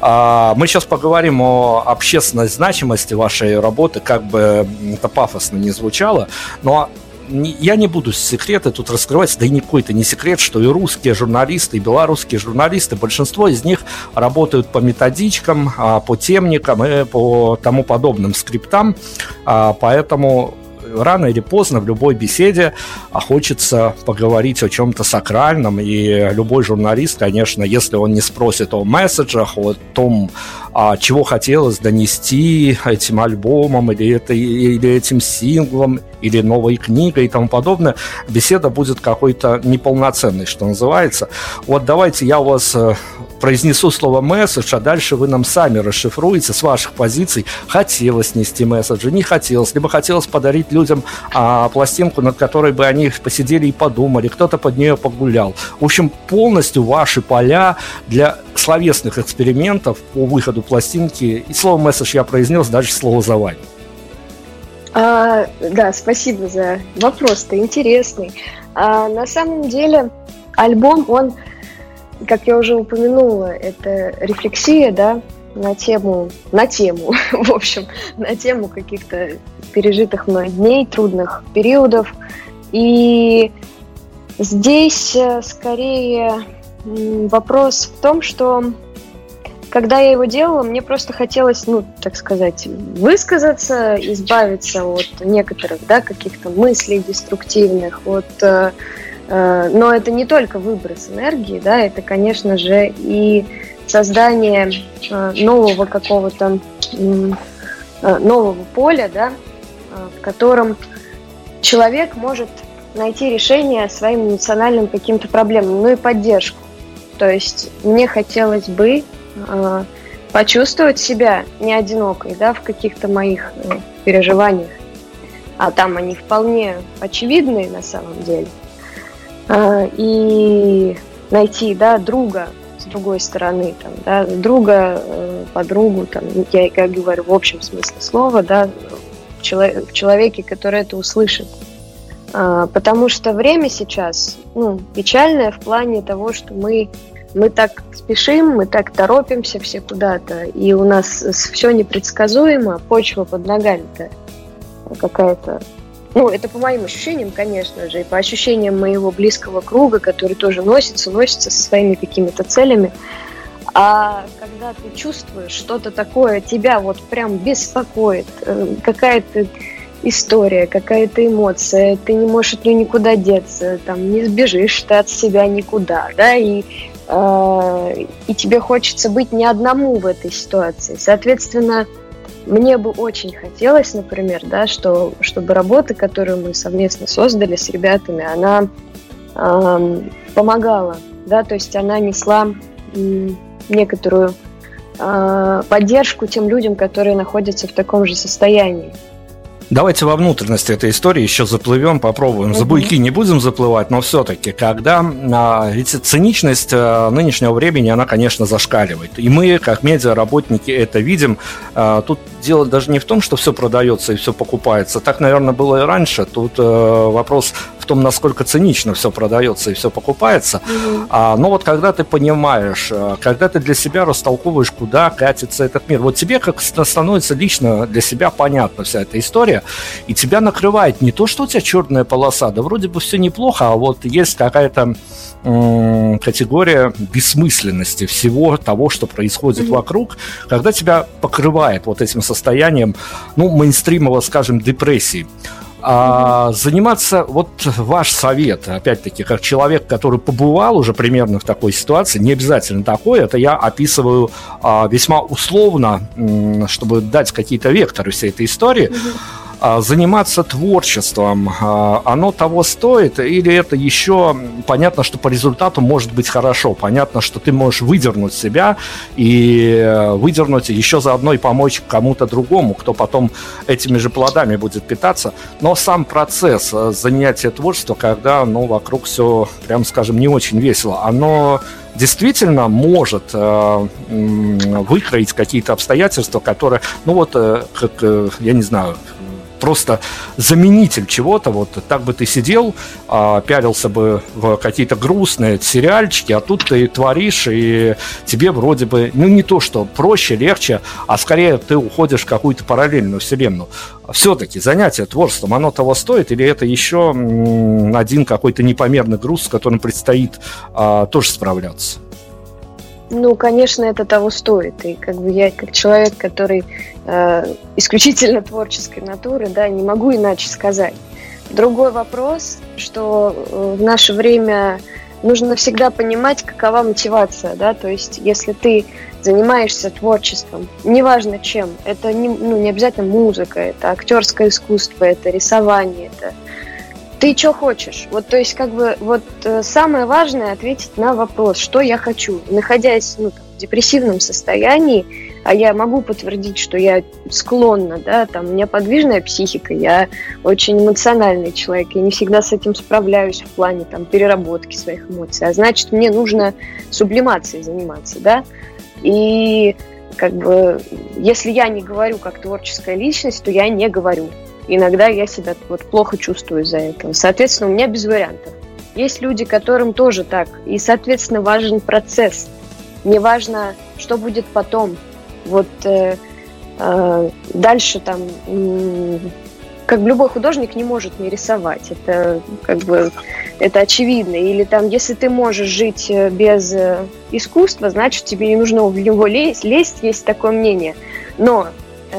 А, мы сейчас поговорим о общественной значимости вашей работы, как бы это пафосно не звучало, но я не буду секреты тут раскрывать, да и никакой-то не секрет, что и русские журналисты, и белорусские журналисты, большинство из них работают по методичкам, а, по темникам и по тому подобным скриптам, а, поэтому рано или поздно в любой беседе хочется поговорить о чем-то сакральном, и любой журналист, конечно, если он не спросит о месседжах, о том, а, чего хотелось донести этим альбомом или, это, или этим синглом, или новой книгой и тому подобное, беседа будет какой-то неполноценной, что называется. Вот давайте я у вас э, произнесу слово месседж, а дальше вы нам сами расшифруете с ваших позиций, хотелось нести месседжи, не хотелось, либо хотелось подарить людям а, пластинку, над которой бы они посидели и подумали, кто-то под нее погулял. В общем, полностью ваши поля для словесных экспериментов по выходу пластинки. И слово месседж я произнес, дальше слово за вами. А, да, спасибо за вопрос-то интересный. А, на самом деле альбом, он как я уже упомянула, это рефлексия, да, на тему, на тему, в общем, на тему каких-то пережитых мной дней, трудных периодов. И здесь э, скорее вопрос в том, что когда я его делала, мне просто хотелось, ну, так сказать, высказаться, избавиться от некоторых, да, каких-то мыслей деструктивных, от э, Э, но это не только выброс энергии, да, это, конечно же, и создание э, нового какого-то э, нового поля, да, в котором человек может найти решение своим эмоциональным каким-то проблемам, ну и поддержку. То есть мне хотелось бы почувствовать себя не одинокой, да, в каких-то моих переживаниях, а там они вполне очевидные на самом деле – а, и найти, да, друга с другой стороны, там, да, друга, э, подругу, там, я как говорю в общем смысле слова, да, в человеке, который это услышит. А, потому что время сейчас, ну, печальное в плане того, что мы мы так спешим, мы так торопимся все куда-то, и у нас все непредсказуемо, почва под ногами-то какая-то ну, это по моим ощущениям, конечно же, и по ощущениям моего близкого круга, который тоже носится, носится со своими какими-то целями. А когда ты чувствуешь что-то такое, тебя вот прям беспокоит, э, какая-то история, какая-то эмоция, ты не можешь от нее никуда деться, там, не сбежишь ты от себя никуда, да, и, э, и тебе хочется быть не одному в этой ситуации. Соответственно, мне бы очень хотелось, например, да, что, чтобы работа, которую мы совместно создали с ребятами, она эм, помогала, да, то есть она несла м, некоторую э, поддержку тем людям, которые находятся в таком же состоянии. Давайте во внутренности этой истории еще заплывем, попробуем. За буйки не будем заплывать, но все-таки, когда а, ведь циничность а, нынешнего времени, она, конечно, зашкаливает. И мы, как медиаработники, это видим. А, тут дело даже не в том, что все продается и все покупается. Так, наверное, было и раньше. Тут а, вопрос в том, насколько цинично все продается и все покупается. Mm-hmm. А, но вот когда ты понимаешь, а, когда ты для себя растолковываешь, куда катится этот мир, вот тебе как становится лично для себя понятна вся эта история, и тебя накрывает не то, что у тебя черная полоса, да вроде бы все неплохо, а вот есть какая-то категория бессмысленности всего того, что происходит mm-hmm. вокруг, когда тебя покрывает вот этим состоянием, ну, мейнстримового, скажем, депрессии. А заниматься, вот ваш совет, опять-таки, как человек, который побывал уже примерно в такой ситуации, не обязательно такой, это я описываю а, весьма условно, чтобы дать какие-то векторы всей этой истории. Mm-hmm заниматься творчеством, а, оно того стоит, или это еще понятно, что по результату может быть хорошо, понятно, что ты можешь выдернуть себя и выдернуть еще заодно и помочь кому-то другому, кто потом этими же плодами будет питаться, но сам процесс э, занятия творчеством, когда, ну, вокруг все, прям скажем, не очень весело, оно действительно может э, выкроить какие-то обстоятельства, которые, ну вот, э, как, э, я не знаю, просто заменитель чего-то. Вот так бы ты сидел, а, пялился бы в какие-то грустные сериальчики, а тут ты творишь, и тебе вроде бы, ну не то, что проще, легче, а скорее ты уходишь в какую-то параллельную вселенную. Все-таки занятие творчеством, оно того стоит, или это еще один какой-то непомерный груз, с которым предстоит а, тоже справляться? Ну, конечно, это того стоит. И как бы я, как человек, который э, исключительно творческой натуры, да, не могу иначе сказать. Другой вопрос, что э, в наше время нужно всегда понимать, какова мотивация, да, то есть если ты занимаешься творчеством, неважно чем, это не, ну, не обязательно музыка, это актерское искусство, это рисование, это ты что хочешь? Вот, то есть, как бы, вот э, самое важное ответить на вопрос, что я хочу. Находясь ну, там, в депрессивном состоянии, а я могу подтвердить, что я склонна, да, там, у меня подвижная психика, я очень эмоциональный человек, я не всегда с этим справляюсь в плане, там, переработки своих эмоций, а значит, мне нужно сублимацией заниматься, да, и как бы, если я не говорю как творческая личность, то я не говорю. Иногда я себя вот плохо чувствую из-за этого. Соответственно, у меня без вариантов. Есть люди, которым тоже так. И, соответственно, важен процесс. Не важно, что будет потом. Вот э, э, дальше там, э, как любой художник не может не рисовать. Это как бы это очевидно. Или там, если ты можешь жить э, без э, искусства, значит тебе не нужно в него лезть. Лезть есть такое мнение. Но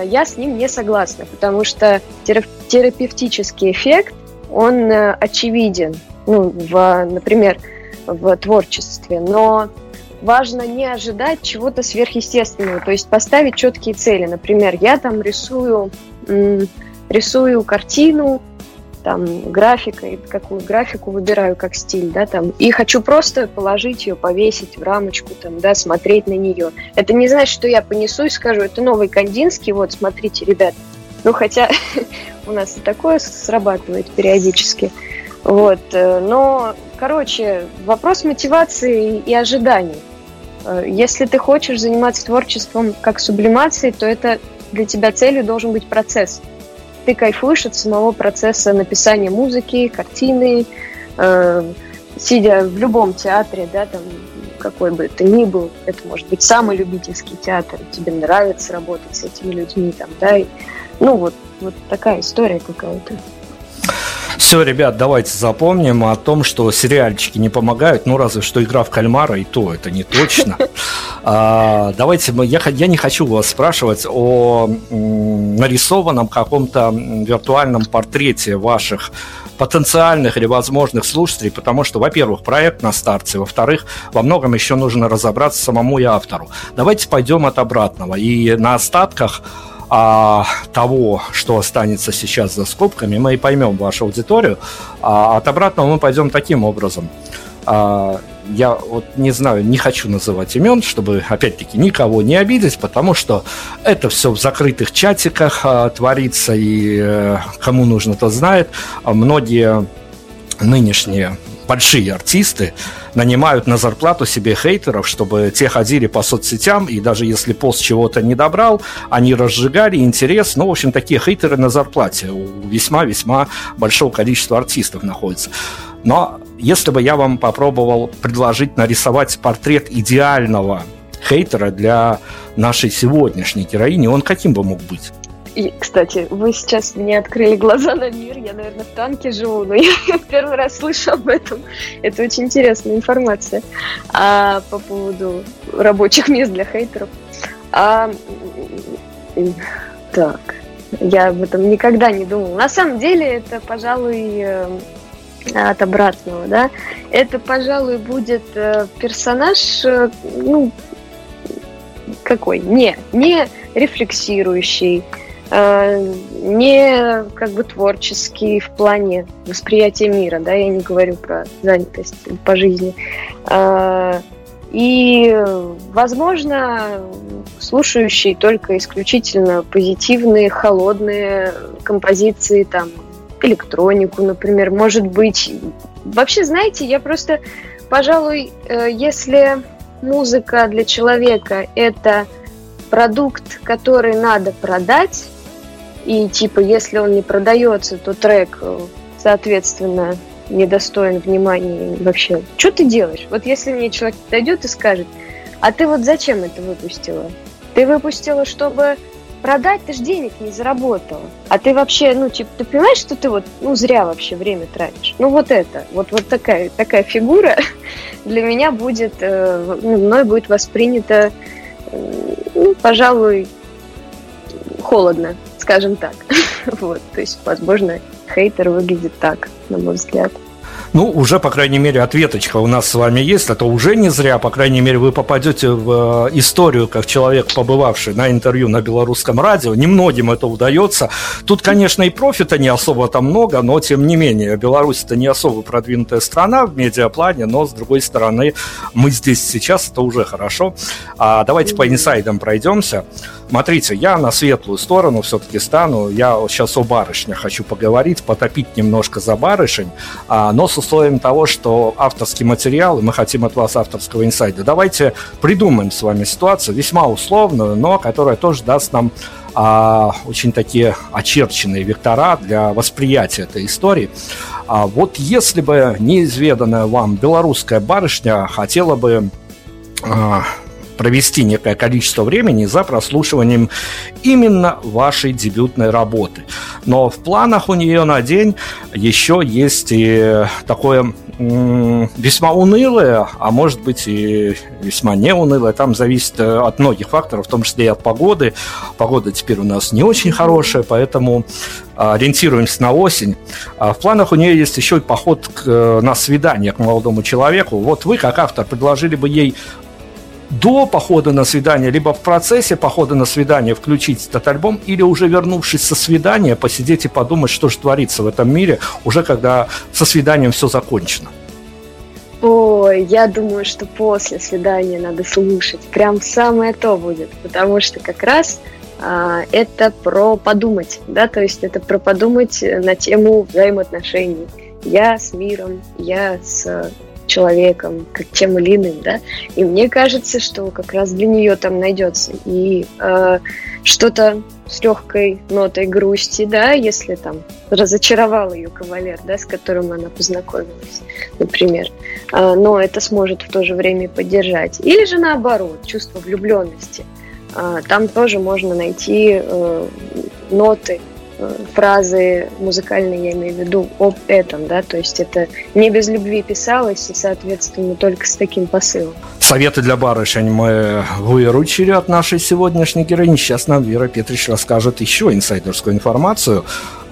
я с ним не согласна, потому что терапевтический эффект, он э, очевиден, ну, в, например, в творчестве, но важно не ожидать чего-то сверхъестественного, то есть поставить четкие цели. Например, я там рисую, рисую картину, там графикой, какую графику выбираю как стиль, да, там, и хочу просто положить ее, повесить в рамочку, там, да, смотреть на нее. Это не значит, что я понесу и скажу, это новый Кандинский, вот, смотрите, ребят. Ну, хотя у нас и такое срабатывает периодически. Вот, э, но, короче, вопрос мотивации и ожиданий. Э, если ты хочешь заниматься творчеством как сублимацией, то это для тебя целью должен быть процесс – ты кайфуешь от самого процесса написания музыки, картины, э, сидя в любом театре, да, там, какой бы это ни был, это может быть самый любительский театр, тебе нравится работать с этими людьми, там, да, и, ну вот, вот такая история какая-то. Все, ребят, давайте запомним о том, что сериальчики не помогают, ну разве что игра в кальмара, и то это не точно. А, давайте, я, я не хочу вас спрашивать о нарисованном каком-то виртуальном портрете ваших потенциальных или возможных слушателей, потому что, во-первых, проект на старте, во-вторых, во многом еще нужно разобраться самому и автору. Давайте пойдем от обратного. И на остатках а, того, что останется сейчас за скобками, мы и поймем вашу аудиторию. А от обратного мы пойдем таким образом. А, я вот не знаю, не хочу называть имен, чтобы, опять-таки, никого не обидеть, потому что это все в закрытых чатиках а, творится, и а, кому нужно, то знает. А многие нынешние большие артисты нанимают на зарплату себе хейтеров, чтобы те ходили по соцсетям, и даже если пост чего-то не добрал, они разжигали интерес. Ну, в общем, такие хейтеры на зарплате у весьма-весьма большого количества артистов находятся. Но если бы я вам попробовал предложить нарисовать портрет идеального хейтера для нашей сегодняшней героини, он каким бы мог быть? И, кстати, вы сейчас мне открыли глаза на мир. Я, наверное, в танке живу, но я первый раз слышу об этом. Это очень интересная информация а, по поводу рабочих мест для хейтеров. А, так, я об этом никогда не думала. На самом деле это, пожалуй, э, от обратного, да. Это, пожалуй, будет э, персонаж, э, ну, какой? Не, не рефлексирующий, не как бы творческий в плане восприятия мира, да, я не говорю про занятость по жизни. Э, и, возможно, слушающие только исключительно позитивные, холодные композиции, там, электронику, например, может быть. Вообще, знаете, я просто, пожалуй, э, если музыка для человека это продукт, который надо продать, и типа, если он не продается, то трек, э, соответственно, недостоин внимания вообще. Что ты делаешь? Вот если мне человек подойдет и скажет, а ты вот зачем это выпустила? Ты выпустила, чтобы продать, ты же денег не заработала. А ты вообще, ну, типа, ты понимаешь, что ты вот, ну, зря вообще время тратишь? Ну, вот это, вот, вот такая, такая фигура для меня будет, э, ну, мной будет воспринята, э, ну, пожалуй, холодно, скажем так. вот, то есть, возможно, хейтер выглядит так, на мой взгляд. Ну, уже, по крайней мере, ответочка у нас с вами есть. Это уже не зря. По крайней мере, вы попадете в э, историю как человек, побывавший на интервью на белорусском радио. Немногим это удается. Тут, конечно, и профита не особо там много, но, тем не менее, Беларусь это не особо продвинутая страна в медиаплане, но, с другой стороны, мы здесь сейчас, это уже хорошо. А давайте по инсайдам пройдемся. Смотрите, я на светлую сторону все-таки стану. Я сейчас о барышнях хочу поговорить, потопить немножко за барышень, а, но с условием того, что авторский материал, и мы хотим от вас авторского инсайда. Давайте придумаем с вами ситуацию, весьма условную, но которая тоже даст нам а, очень такие очерченные вектора для восприятия этой истории. А вот если бы неизведанная вам белорусская барышня хотела бы а, провести некое количество времени за прослушиванием именно вашей дебютной работы. Но в планах у нее на день еще есть и такое весьма унылое, а может быть и весьма не унылое. Там зависит э, от многих факторов, в том числе и от погоды. Погода теперь у нас не очень хорошая, поэтому а, ориентируемся на осень. А в планах у нее есть еще и поход к, э, на свидание к молодому человеку. Вот вы, как автор, предложили бы ей до похода на свидание, либо в процессе похода на свидание включить этот альбом, или уже вернувшись со свидания, посидеть и подумать, что же творится в этом мире, уже когда со свиданием все закончено. Ой, я думаю, что после свидания надо слушать. Прям самое то будет. Потому что как раз а, это про подумать, да, то есть это про подумать на тему взаимоотношений. Я с миром, я с человеком, как тем или иным, да. И мне кажется, что как раз для нее там найдется и э, что-то с легкой нотой грусти, да, если там разочаровал ее кавалер, да, с которым она познакомилась, например. Э, но это сможет в то же время поддержать. Или же наоборот, чувство влюбленности. Э, там тоже можно найти э, ноты фразы музыкальные, я имею в виду, об этом, да, то есть это не без любви писалось, и, соответственно, только с таким посылом. Советы для барышень мы выручили от нашей сегодняшней героини. Сейчас нам Вера Петрич расскажет еще инсайдерскую информацию.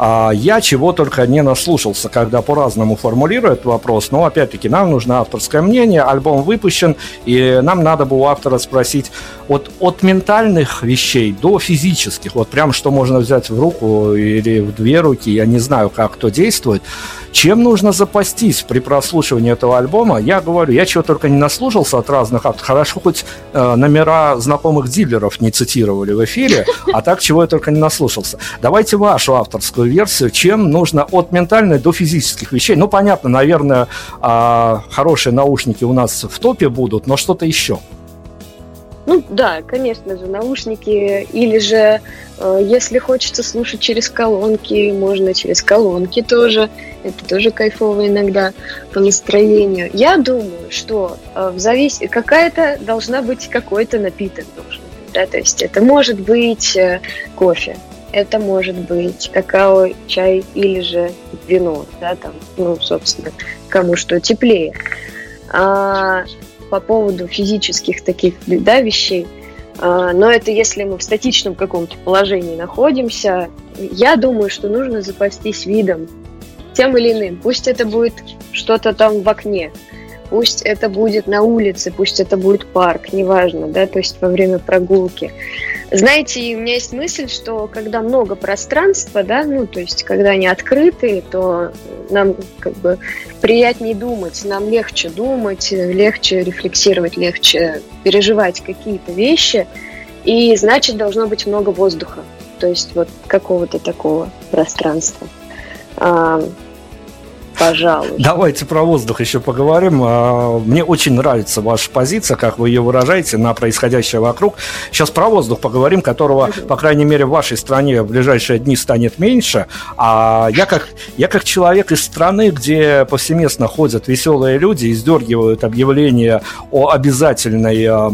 А я чего только не наслушался, когда по-разному формулирует вопрос, но опять-таки нам нужно авторское мнение, альбом выпущен, и нам надо было у автора спросить вот от ментальных вещей до физических, вот прям что можно взять в руку или в две руки, я не знаю, как кто действует, чем нужно запастись при прослушивании этого альбома? Я говорю, я чего только не наслушался от разных авторов. Хорошо, хоть э, номера знакомых дилеров не цитировали в эфире, а так чего я только не наслушался. Давайте вашу авторскую версию, чем нужно от ментальной до физических вещей. Ну, понятно, наверное, э, хорошие наушники у нас в топе будут, но что-то еще. Ну да, конечно же, наушники или же э, если хочется слушать через колонки, можно через колонки тоже. Это тоже кайфово иногда по настроению. Я думаю, что э, в завис... какая-то должна быть какой-то напиток должен. Да? То есть это может быть э, кофе, это может быть какао, чай или же вино, да, там, ну, собственно, кому что теплее. А, по поводу физических таких да, вещей. А, но это если мы в статичном каком-то положении находимся. Я думаю, что нужно запастись видом, тем или иным. Пусть это будет что-то там в окне. Пусть это будет на улице, пусть это будет парк, неважно, да, то есть во время прогулки. Знаете, у меня есть мысль, что когда много пространства, да, ну, то есть когда они открыты, то нам как бы приятнее думать, нам легче думать, легче рефлексировать, легче переживать какие-то вещи, и значит должно быть много воздуха, то есть вот какого-то такого пространства пожалуй. Давайте про воздух еще поговорим. А, мне очень нравится ваша позиция, как вы ее выражаете на происходящее вокруг. Сейчас про воздух поговорим, которого, по крайней мере, в вашей стране в ближайшие дни станет меньше. А я как, я как человек из страны, где повсеместно ходят веселые люди и сдергивают объявления о обязательной, а,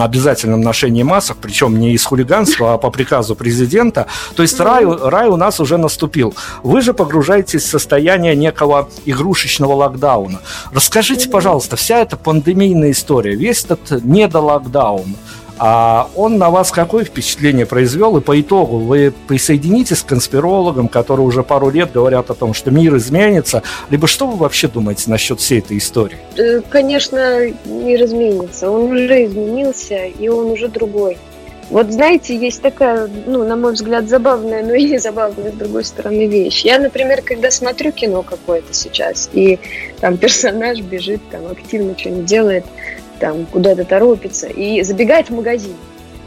обязательном ношении масок, причем не из хулиганства, а по приказу президента. То есть рай, рай у нас уже наступил. Вы же погружаетесь в состояние некого такого игрушечного локдауна. Расскажите, пожалуйста, вся эта пандемийная история, весь этот недолокдаун, а он на вас какое впечатление произвел? И по итогу вы присоединитесь к конспирологам, которые уже пару лет говорят о том, что мир изменится? Либо что вы вообще думаете насчет всей этой истории? Э, конечно, мир изменится. Он уже изменился, и он уже другой. Вот знаете, есть такая, ну, на мой взгляд, забавная, но и не забавная, с другой стороны, вещь. Я, например, когда смотрю кино какое-то сейчас, и там персонаж бежит, там активно что-нибудь делает, там куда-то торопится, и забегает в магазин.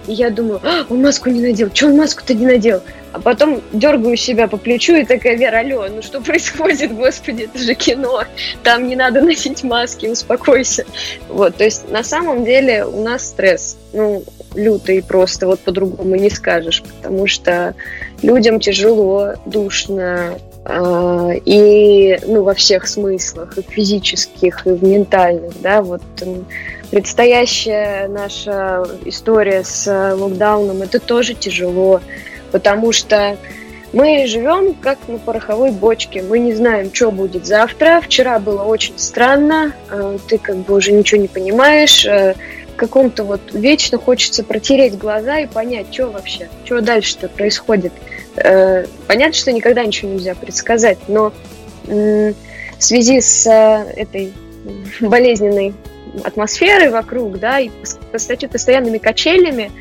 И я думаю, а, он маску не надел, что он маску-то не надел? А потом дергаю себя по плечу и такая, Вера, алло, ну что происходит, господи, это же кино, там не надо носить маски, успокойся. Вот, то есть на самом деле у нас стресс, ну, лютый просто, вот по-другому не скажешь, потому что людям тяжело, душно, э, и, ну, во всех смыслах, и физических, и в ментальных, да, вот предстоящая наша история с локдауном, это тоже тяжело, потому что мы живем как на пороховой бочке. Мы не знаем, что будет завтра. Вчера было очень странно. Э, ты как бы уже ничего не понимаешь. Каком-то вот вечно хочется протереть глаза и понять, что вообще, что дальше-то происходит. Э, понятно, что никогда ничего нельзя предсказать, но в связи с э, этой болезненной атмосферой вокруг, да, и кстати, постоянными качелями,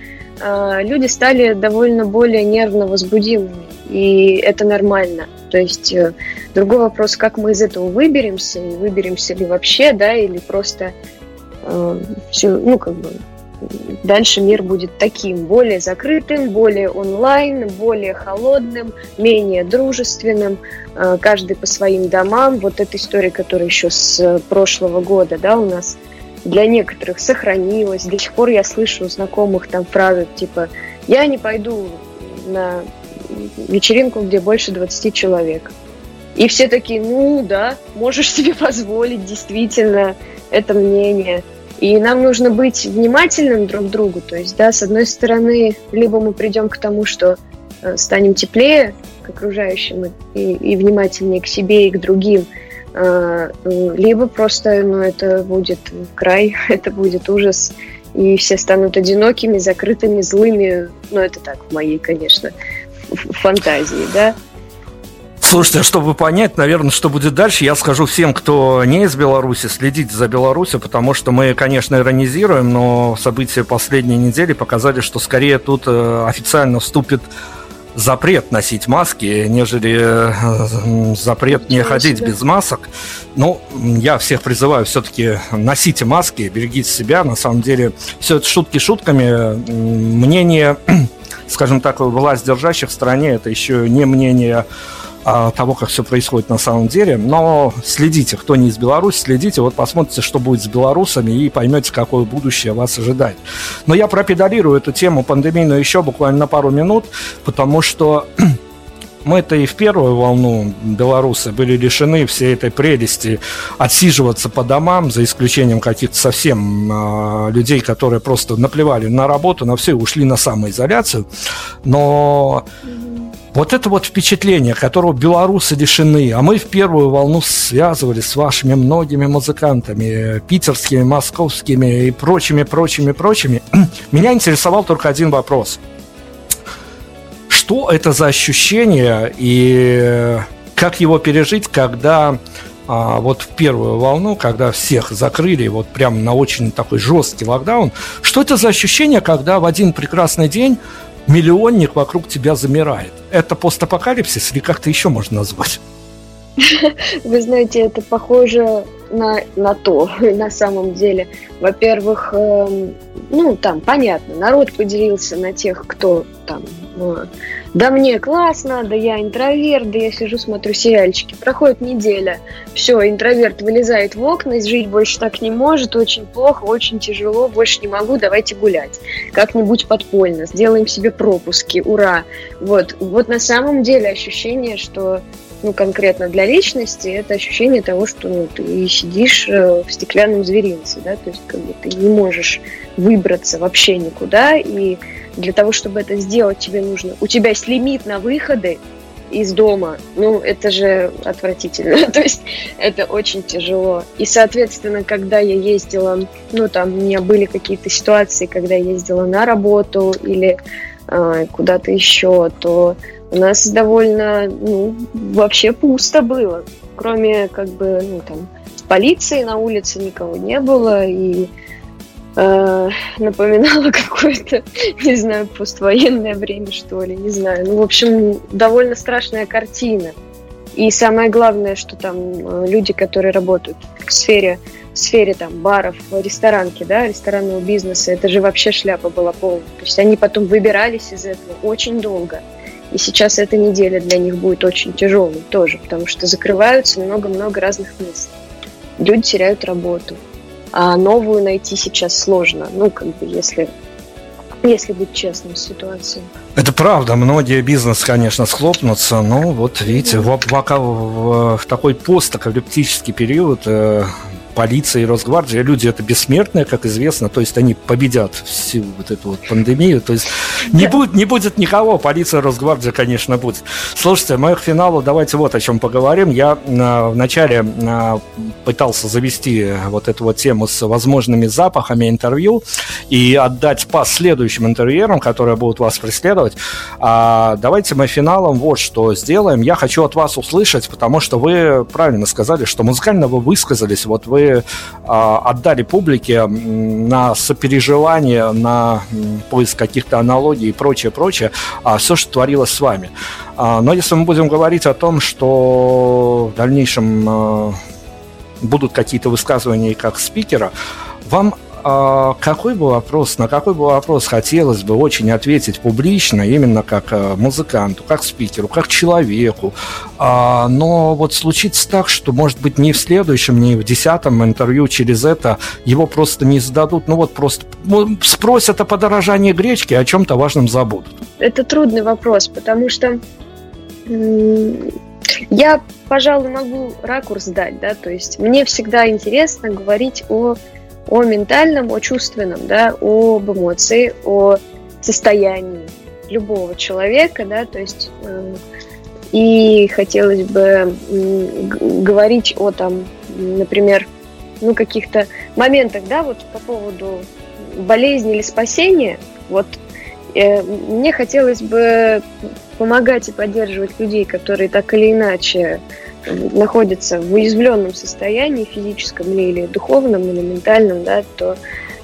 э, люди стали довольно более нервно возбудимыми, и это нормально. То есть другой вопрос, как мы из этого выберемся, и выберемся ли вообще, да, или просто все, ну, как бы, дальше мир будет таким, более закрытым, более онлайн, более холодным, менее дружественным, э, каждый по своим домам. Вот эта история, которая еще с прошлого года, да, у нас для некоторых сохранилась. До сих пор я слышу у знакомых там фразы типа «Я не пойду на вечеринку, где больше 20 человек». И все такие, ну да, можешь себе позволить, действительно, это мнение. И нам нужно быть внимательным друг к другу. То есть, да, с одной стороны, либо мы придем к тому, что э, станем теплее к окружающим и, и внимательнее к себе и к другим, э, либо просто, ну, это будет край, это будет ужас, и все станут одинокими, закрытыми, злыми. Ну, это так, в моей, конечно, фантазии, да. Слушайте, а чтобы понять, наверное, что будет дальше, я скажу всем, кто не из Беларуси, следите за Беларусью, потому что мы, конечно, иронизируем, но события последней недели показали, что скорее тут э, официально вступит запрет носить маски, нежели э, запрет не ходить без масок. Ну, я всех призываю все-таки носите маски, берегите себя. На самом деле, все это шутки шутками. Мнение, скажем так, власть держащих в стране, это еще не мнение того, как все происходит на самом деле. Но следите, кто не из Беларуси, следите, вот посмотрите, что будет с белорусами и поймете, какое будущее вас ожидает. Но я пропедалирую эту тему пандемийную еще буквально на пару минут, потому что мы-то и в первую волну белорусы были лишены всей этой прелести отсиживаться по домам, за исключением каких-то совсем э, людей, которые просто наплевали на работу, на все и ушли на самоизоляцию. Но вот это вот впечатление, которого белорусы лишены, а мы в первую волну связывали с вашими многими музыкантами, питерскими, московскими и прочими, прочими, прочими, меня интересовал только один вопрос. Что это за ощущение и как его пережить, когда а, вот в первую волну, когда всех закрыли вот прям на очень такой жесткий локдаун, что это за ощущение, когда в один прекрасный день миллионник вокруг тебя замирает? Это постапокалипсис или как-то еще можно назвать? Вы знаете, это похоже на, на то, на самом деле. Во-первых, э, ну, там, понятно, народ поделился на тех, кто там, э, да мне классно, да я интроверт, да я сижу, смотрю сериальчики. Проходит неделя, все, интроверт вылезает в окна, жить больше так не может, очень плохо, очень тяжело, больше не могу, давайте гулять. Как-нибудь подпольно, сделаем себе пропуски, ура. Вот, вот на самом деле ощущение, что ну, конкретно для личности, это ощущение того, что ну, ты сидишь э, в стеклянном зверинце, да, то есть как бы ты не можешь выбраться вообще никуда, и для того, чтобы это сделать, тебе нужно... У тебя есть лимит на выходы из дома, ну, это же отвратительно, то есть это очень тяжело. И, соответственно, когда я ездила, ну, там у меня были какие-то ситуации, когда я ездила на работу или э, куда-то еще, то у нас довольно, ну, вообще пусто было. Кроме, как бы, ну, там, полиции на улице никого не было, и э, напоминало какое-то, не знаю, поствоенное время, что ли, не знаю. Ну, в общем, довольно страшная картина. И самое главное, что там э, люди, которые работают в сфере, в сфере там баров, ресторанки, да, ресторанного бизнеса, это же вообще шляпа была полная. То есть они потом выбирались из этого очень долго. И сейчас эта неделя для них будет очень тяжелой тоже, потому что закрываются много-много разных мест. Люди теряют работу. А новую найти сейчас сложно. Ну, как бы, если если быть честным с ситуацией. Это правда, многие бизнесы, конечно, схлопнутся, но вот видите, в, в, в, в такой постапокалиптический период э, полиция и Росгвардия, люди это бессмертные, как известно, то есть они победят всю вот эту вот пандемию, то есть не, будет, не будет никого, полиция и Росгвардия, конечно, будет. Слушайте, мы к финалу давайте вот о чем поговорим. Я э, вначале э, пытался завести вот эту вот тему с возможными запахами интервью и отдать по следующим интервьюерам, которые будут вас преследовать. А давайте мы финалом вот что сделаем. Я хочу от вас услышать, потому что вы правильно сказали, что музыкально вы высказались, вот вы а, отдали публике на сопереживание, на поиск каких-то аналогий и прочее, прочее, а, все, что творилось с вами. А, но если мы будем говорить о том, что в дальнейшем будут какие-то высказывания как спикера, вам а какой бы вопрос, на какой бы вопрос хотелось бы очень ответить публично, именно как э, музыканту, как спикеру, как человеку. А, но вот случится так, что, может быть, не в следующем, не в десятом интервью через это его просто не зададут. Ну вот просто спросят о подорожании гречки, о чем-то важном забудут. Это трудный вопрос, потому что я, пожалуй, могу ракурс дать, да, то есть мне всегда интересно говорить о о ментальном, о чувственном, да, об эмоции, о состоянии любого человека, да, то есть э, и хотелось бы говорить о там, например, ну каких-то моментах, да, вот по поводу болезни или спасения, вот э, мне хотелось бы помогать и поддерживать людей, которые так или иначе находится в уязвленном состоянии, физическом или духовном, или ментальном, да, то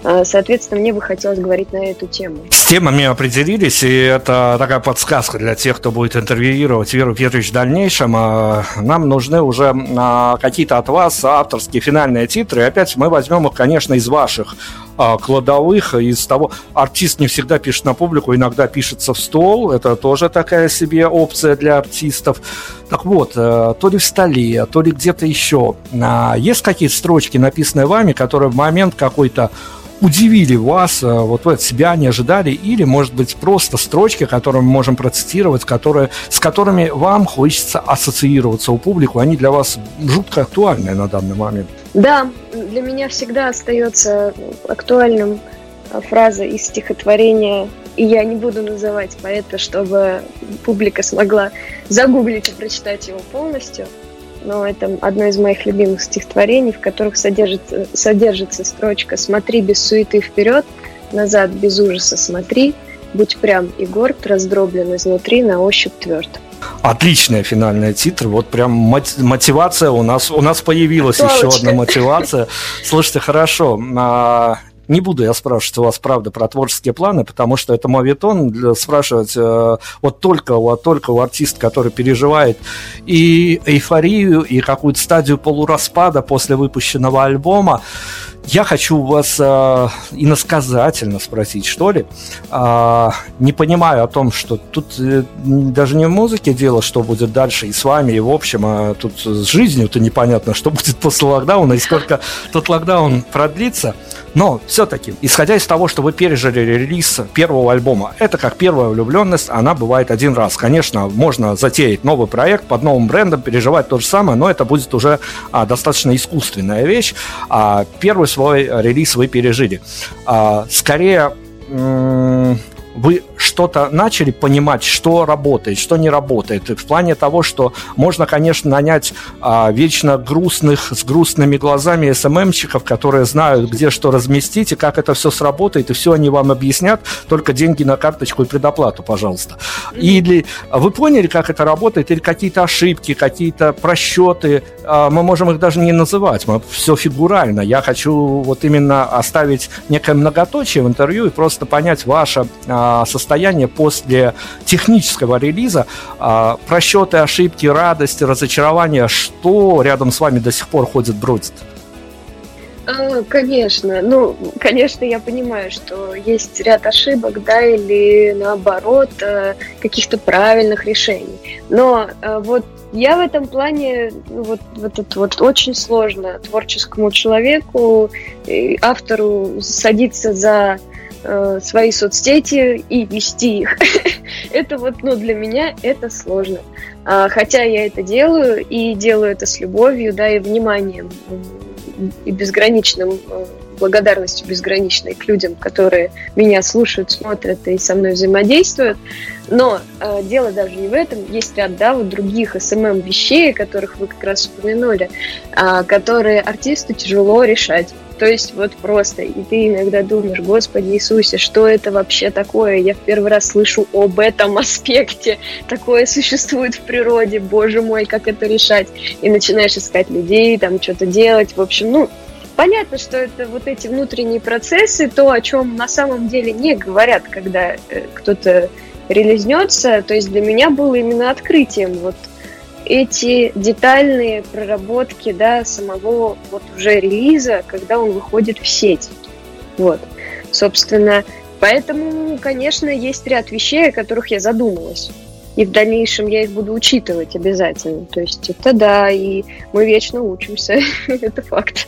а, Соответственно, мне бы хотелось говорить на эту тему. С темами определились, и это такая подсказка для тех, кто будет интервьюировать Веру Петрович в дальнейшем. А, нам нужны уже а, какие-то от вас авторские финальные титры. И опять мы возьмем их, конечно, из ваших кладовых, из того... Артист не всегда пишет на публику, иногда пишется в стол. Это тоже такая себе опция для артистов. Так вот, э, то ли в столе, то ли где-то еще. Есть какие-то строчки, написанные вами, которые в момент какой-то удивили вас, э, вот вы от себя не ожидали, или, может быть, просто строчки, которые мы можем процитировать, которые, с которыми вам хочется ассоциироваться у публику, они для вас жутко актуальны на данный момент. Да, для меня всегда остается актуальным э, фраза из стихотворения, и я не буду называть поэта, чтобы публика смогла загуглить и прочитать его полностью – но это одно из моих любимых стихотворений, в которых содержится, содержится строчка «Смотри без суеты вперед, назад без ужаса смотри, будь прям и горд, раздроблен изнутри, на ощупь тверд». Отличная финальная титр. Вот прям мотивация у нас у нас появилась Палочка. еще одна мотивация. Слушайте, хорошо. Не буду я спрашивать у вас, правда, про творческие планы, потому что это мовитон для спрашивать э, вот только, вот только у артиста, который переживает и эйфорию, и какую-то стадию полураспада после выпущенного альбома. Я хочу у вас э, иносказательно спросить, что ли. Э, не понимаю о том, что тут э, даже не в музыке дело, что будет дальше и с вами, и в общем, а тут с жизнью-то непонятно, что будет после локдауна и сколько тот локдаун продлится. Но все-таки, исходя из того, что вы пережили релиз первого альбома, это как первая влюбленность, она бывает один раз. Конечно, можно затеять новый проект под новым брендом, переживать то же самое, но это будет уже а, достаточно искусственная вещь. А, первый свой релиз вы пережили. А, скорее, вы что-то начали понимать, что работает, что не работает. И в плане того, что можно, конечно, нанять а, вечно грустных, с грустными глазами СММщиков, которые знают, где что разместить и как это все сработает, и все они вам объяснят, только деньги на карточку и предоплату, пожалуйста. Или вы поняли, как это работает, или какие-то ошибки, какие-то просчеты, а, мы можем их даже не называть, мы все фигурально. Я хочу вот именно оставить некое многоточие в интервью и просто понять ваше а, состояние после технического релиза, а, просчеты, ошибки, радости, разочарования, что рядом с вами до сих пор ходит, бродит? Конечно, ну, конечно, я понимаю, что есть ряд ошибок, да, или наоборот, э, каких-то правильных решений. Но э, вот я в этом плане, ну, вот, вот это вот очень сложно творческому человеку, автору садиться за э, свои соцсети и вести их. это вот, ну, для меня это сложно. А, хотя я это делаю, и делаю это с любовью, да, и вниманием, и безграничным э, благодарностью безграничной к людям, которые меня слушают, смотрят и со мной взаимодействуют. Но э, дело даже не в этом. Есть ряд да, вот других SMM вещей, которых вы как раз упомянули, э, которые артисту тяжело решать. То есть вот просто, и ты иногда думаешь, Господи Иисусе, что это вообще такое? Я в первый раз слышу об этом аспекте. Такое существует в природе, боже мой, как это решать? И начинаешь искать людей, там что-то делать. В общем, ну, Понятно, что это вот эти внутренние процессы, то, о чем на самом деле не говорят, когда э, кто-то релизнется. То есть для меня было именно открытием вот эти детальные проработки да, самого вот уже релиза, когда он выходит в сеть. Вот. Собственно, поэтому, конечно, есть ряд вещей, о которых я задумалась. И в дальнейшем я их буду учитывать обязательно. То есть это да, и мы вечно учимся. это факт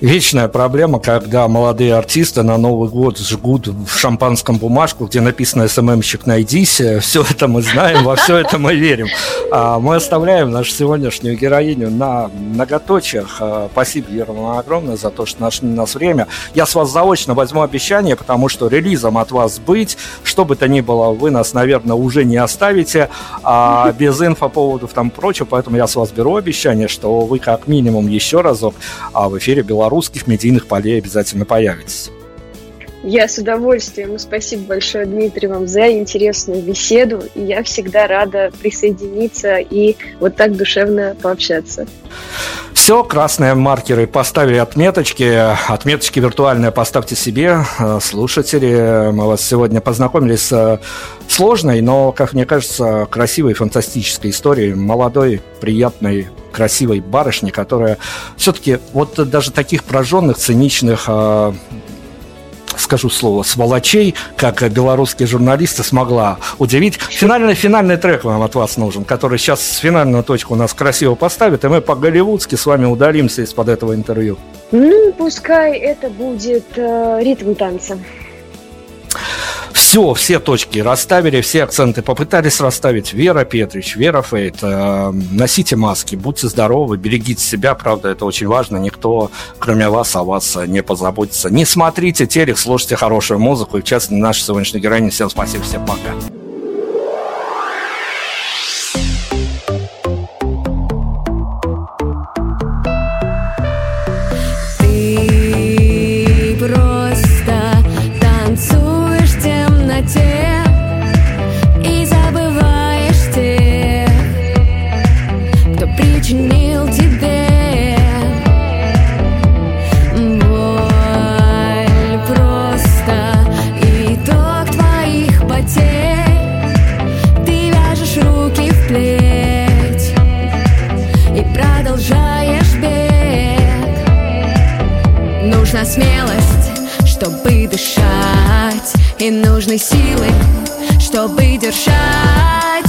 вечная проблема, когда молодые артисты на Новый год жгут в шампанском бумажку, где написано «СММщик, найдись». Все это мы знаем, во все это мы верим. А мы оставляем нашу сегодняшнюю героиню на многоточиях. А, спасибо, Вера, вам огромное за то, что нашли нас время. Я с вас заочно возьму обещание, потому что релизом от вас быть, что бы то ни было, вы нас, наверное, уже не оставите а без инфоповодов там прочего, поэтому я с вас беру обещание, что вы как минимум еще разок а в эфире Беларусь белорусских медийных полей обязательно появитесь. Я с удовольствием. Спасибо большое, Дмитрий, вам за интересную беседу. И я всегда рада присоединиться и вот так душевно пообщаться. Все, красные маркеры поставили отметочки. Отметочки виртуальные поставьте себе, слушатели. Мы вас сегодня познакомились с сложной, но, как мне кажется, красивой, фантастической историей молодой, приятной красивой барышни, которая все-таки вот даже таких прожженных, циничных а, скажу слово, сволочей, как белорусские журналисты, смогла удивить. Финальный, финальный трек вам от вас нужен, который сейчас финальную точку у нас красиво поставит, и мы по-голливудски с вами ударимся из-под этого интервью. Ну, пускай это будет э, ритм танца все, все точки расставили, все акценты попытались расставить. Вера Петрич, Вера Фейт, э, носите маски, будьте здоровы, берегите себя, правда, это очень важно. Никто, кроме вас, о вас не позаботится. Не смотрите телек, слушайте хорошую музыку. И, в частности, нашей сегодняшней героине. Всем спасибо, всем пока. Смелость, чтобы дышать И нужны силы, чтобы держать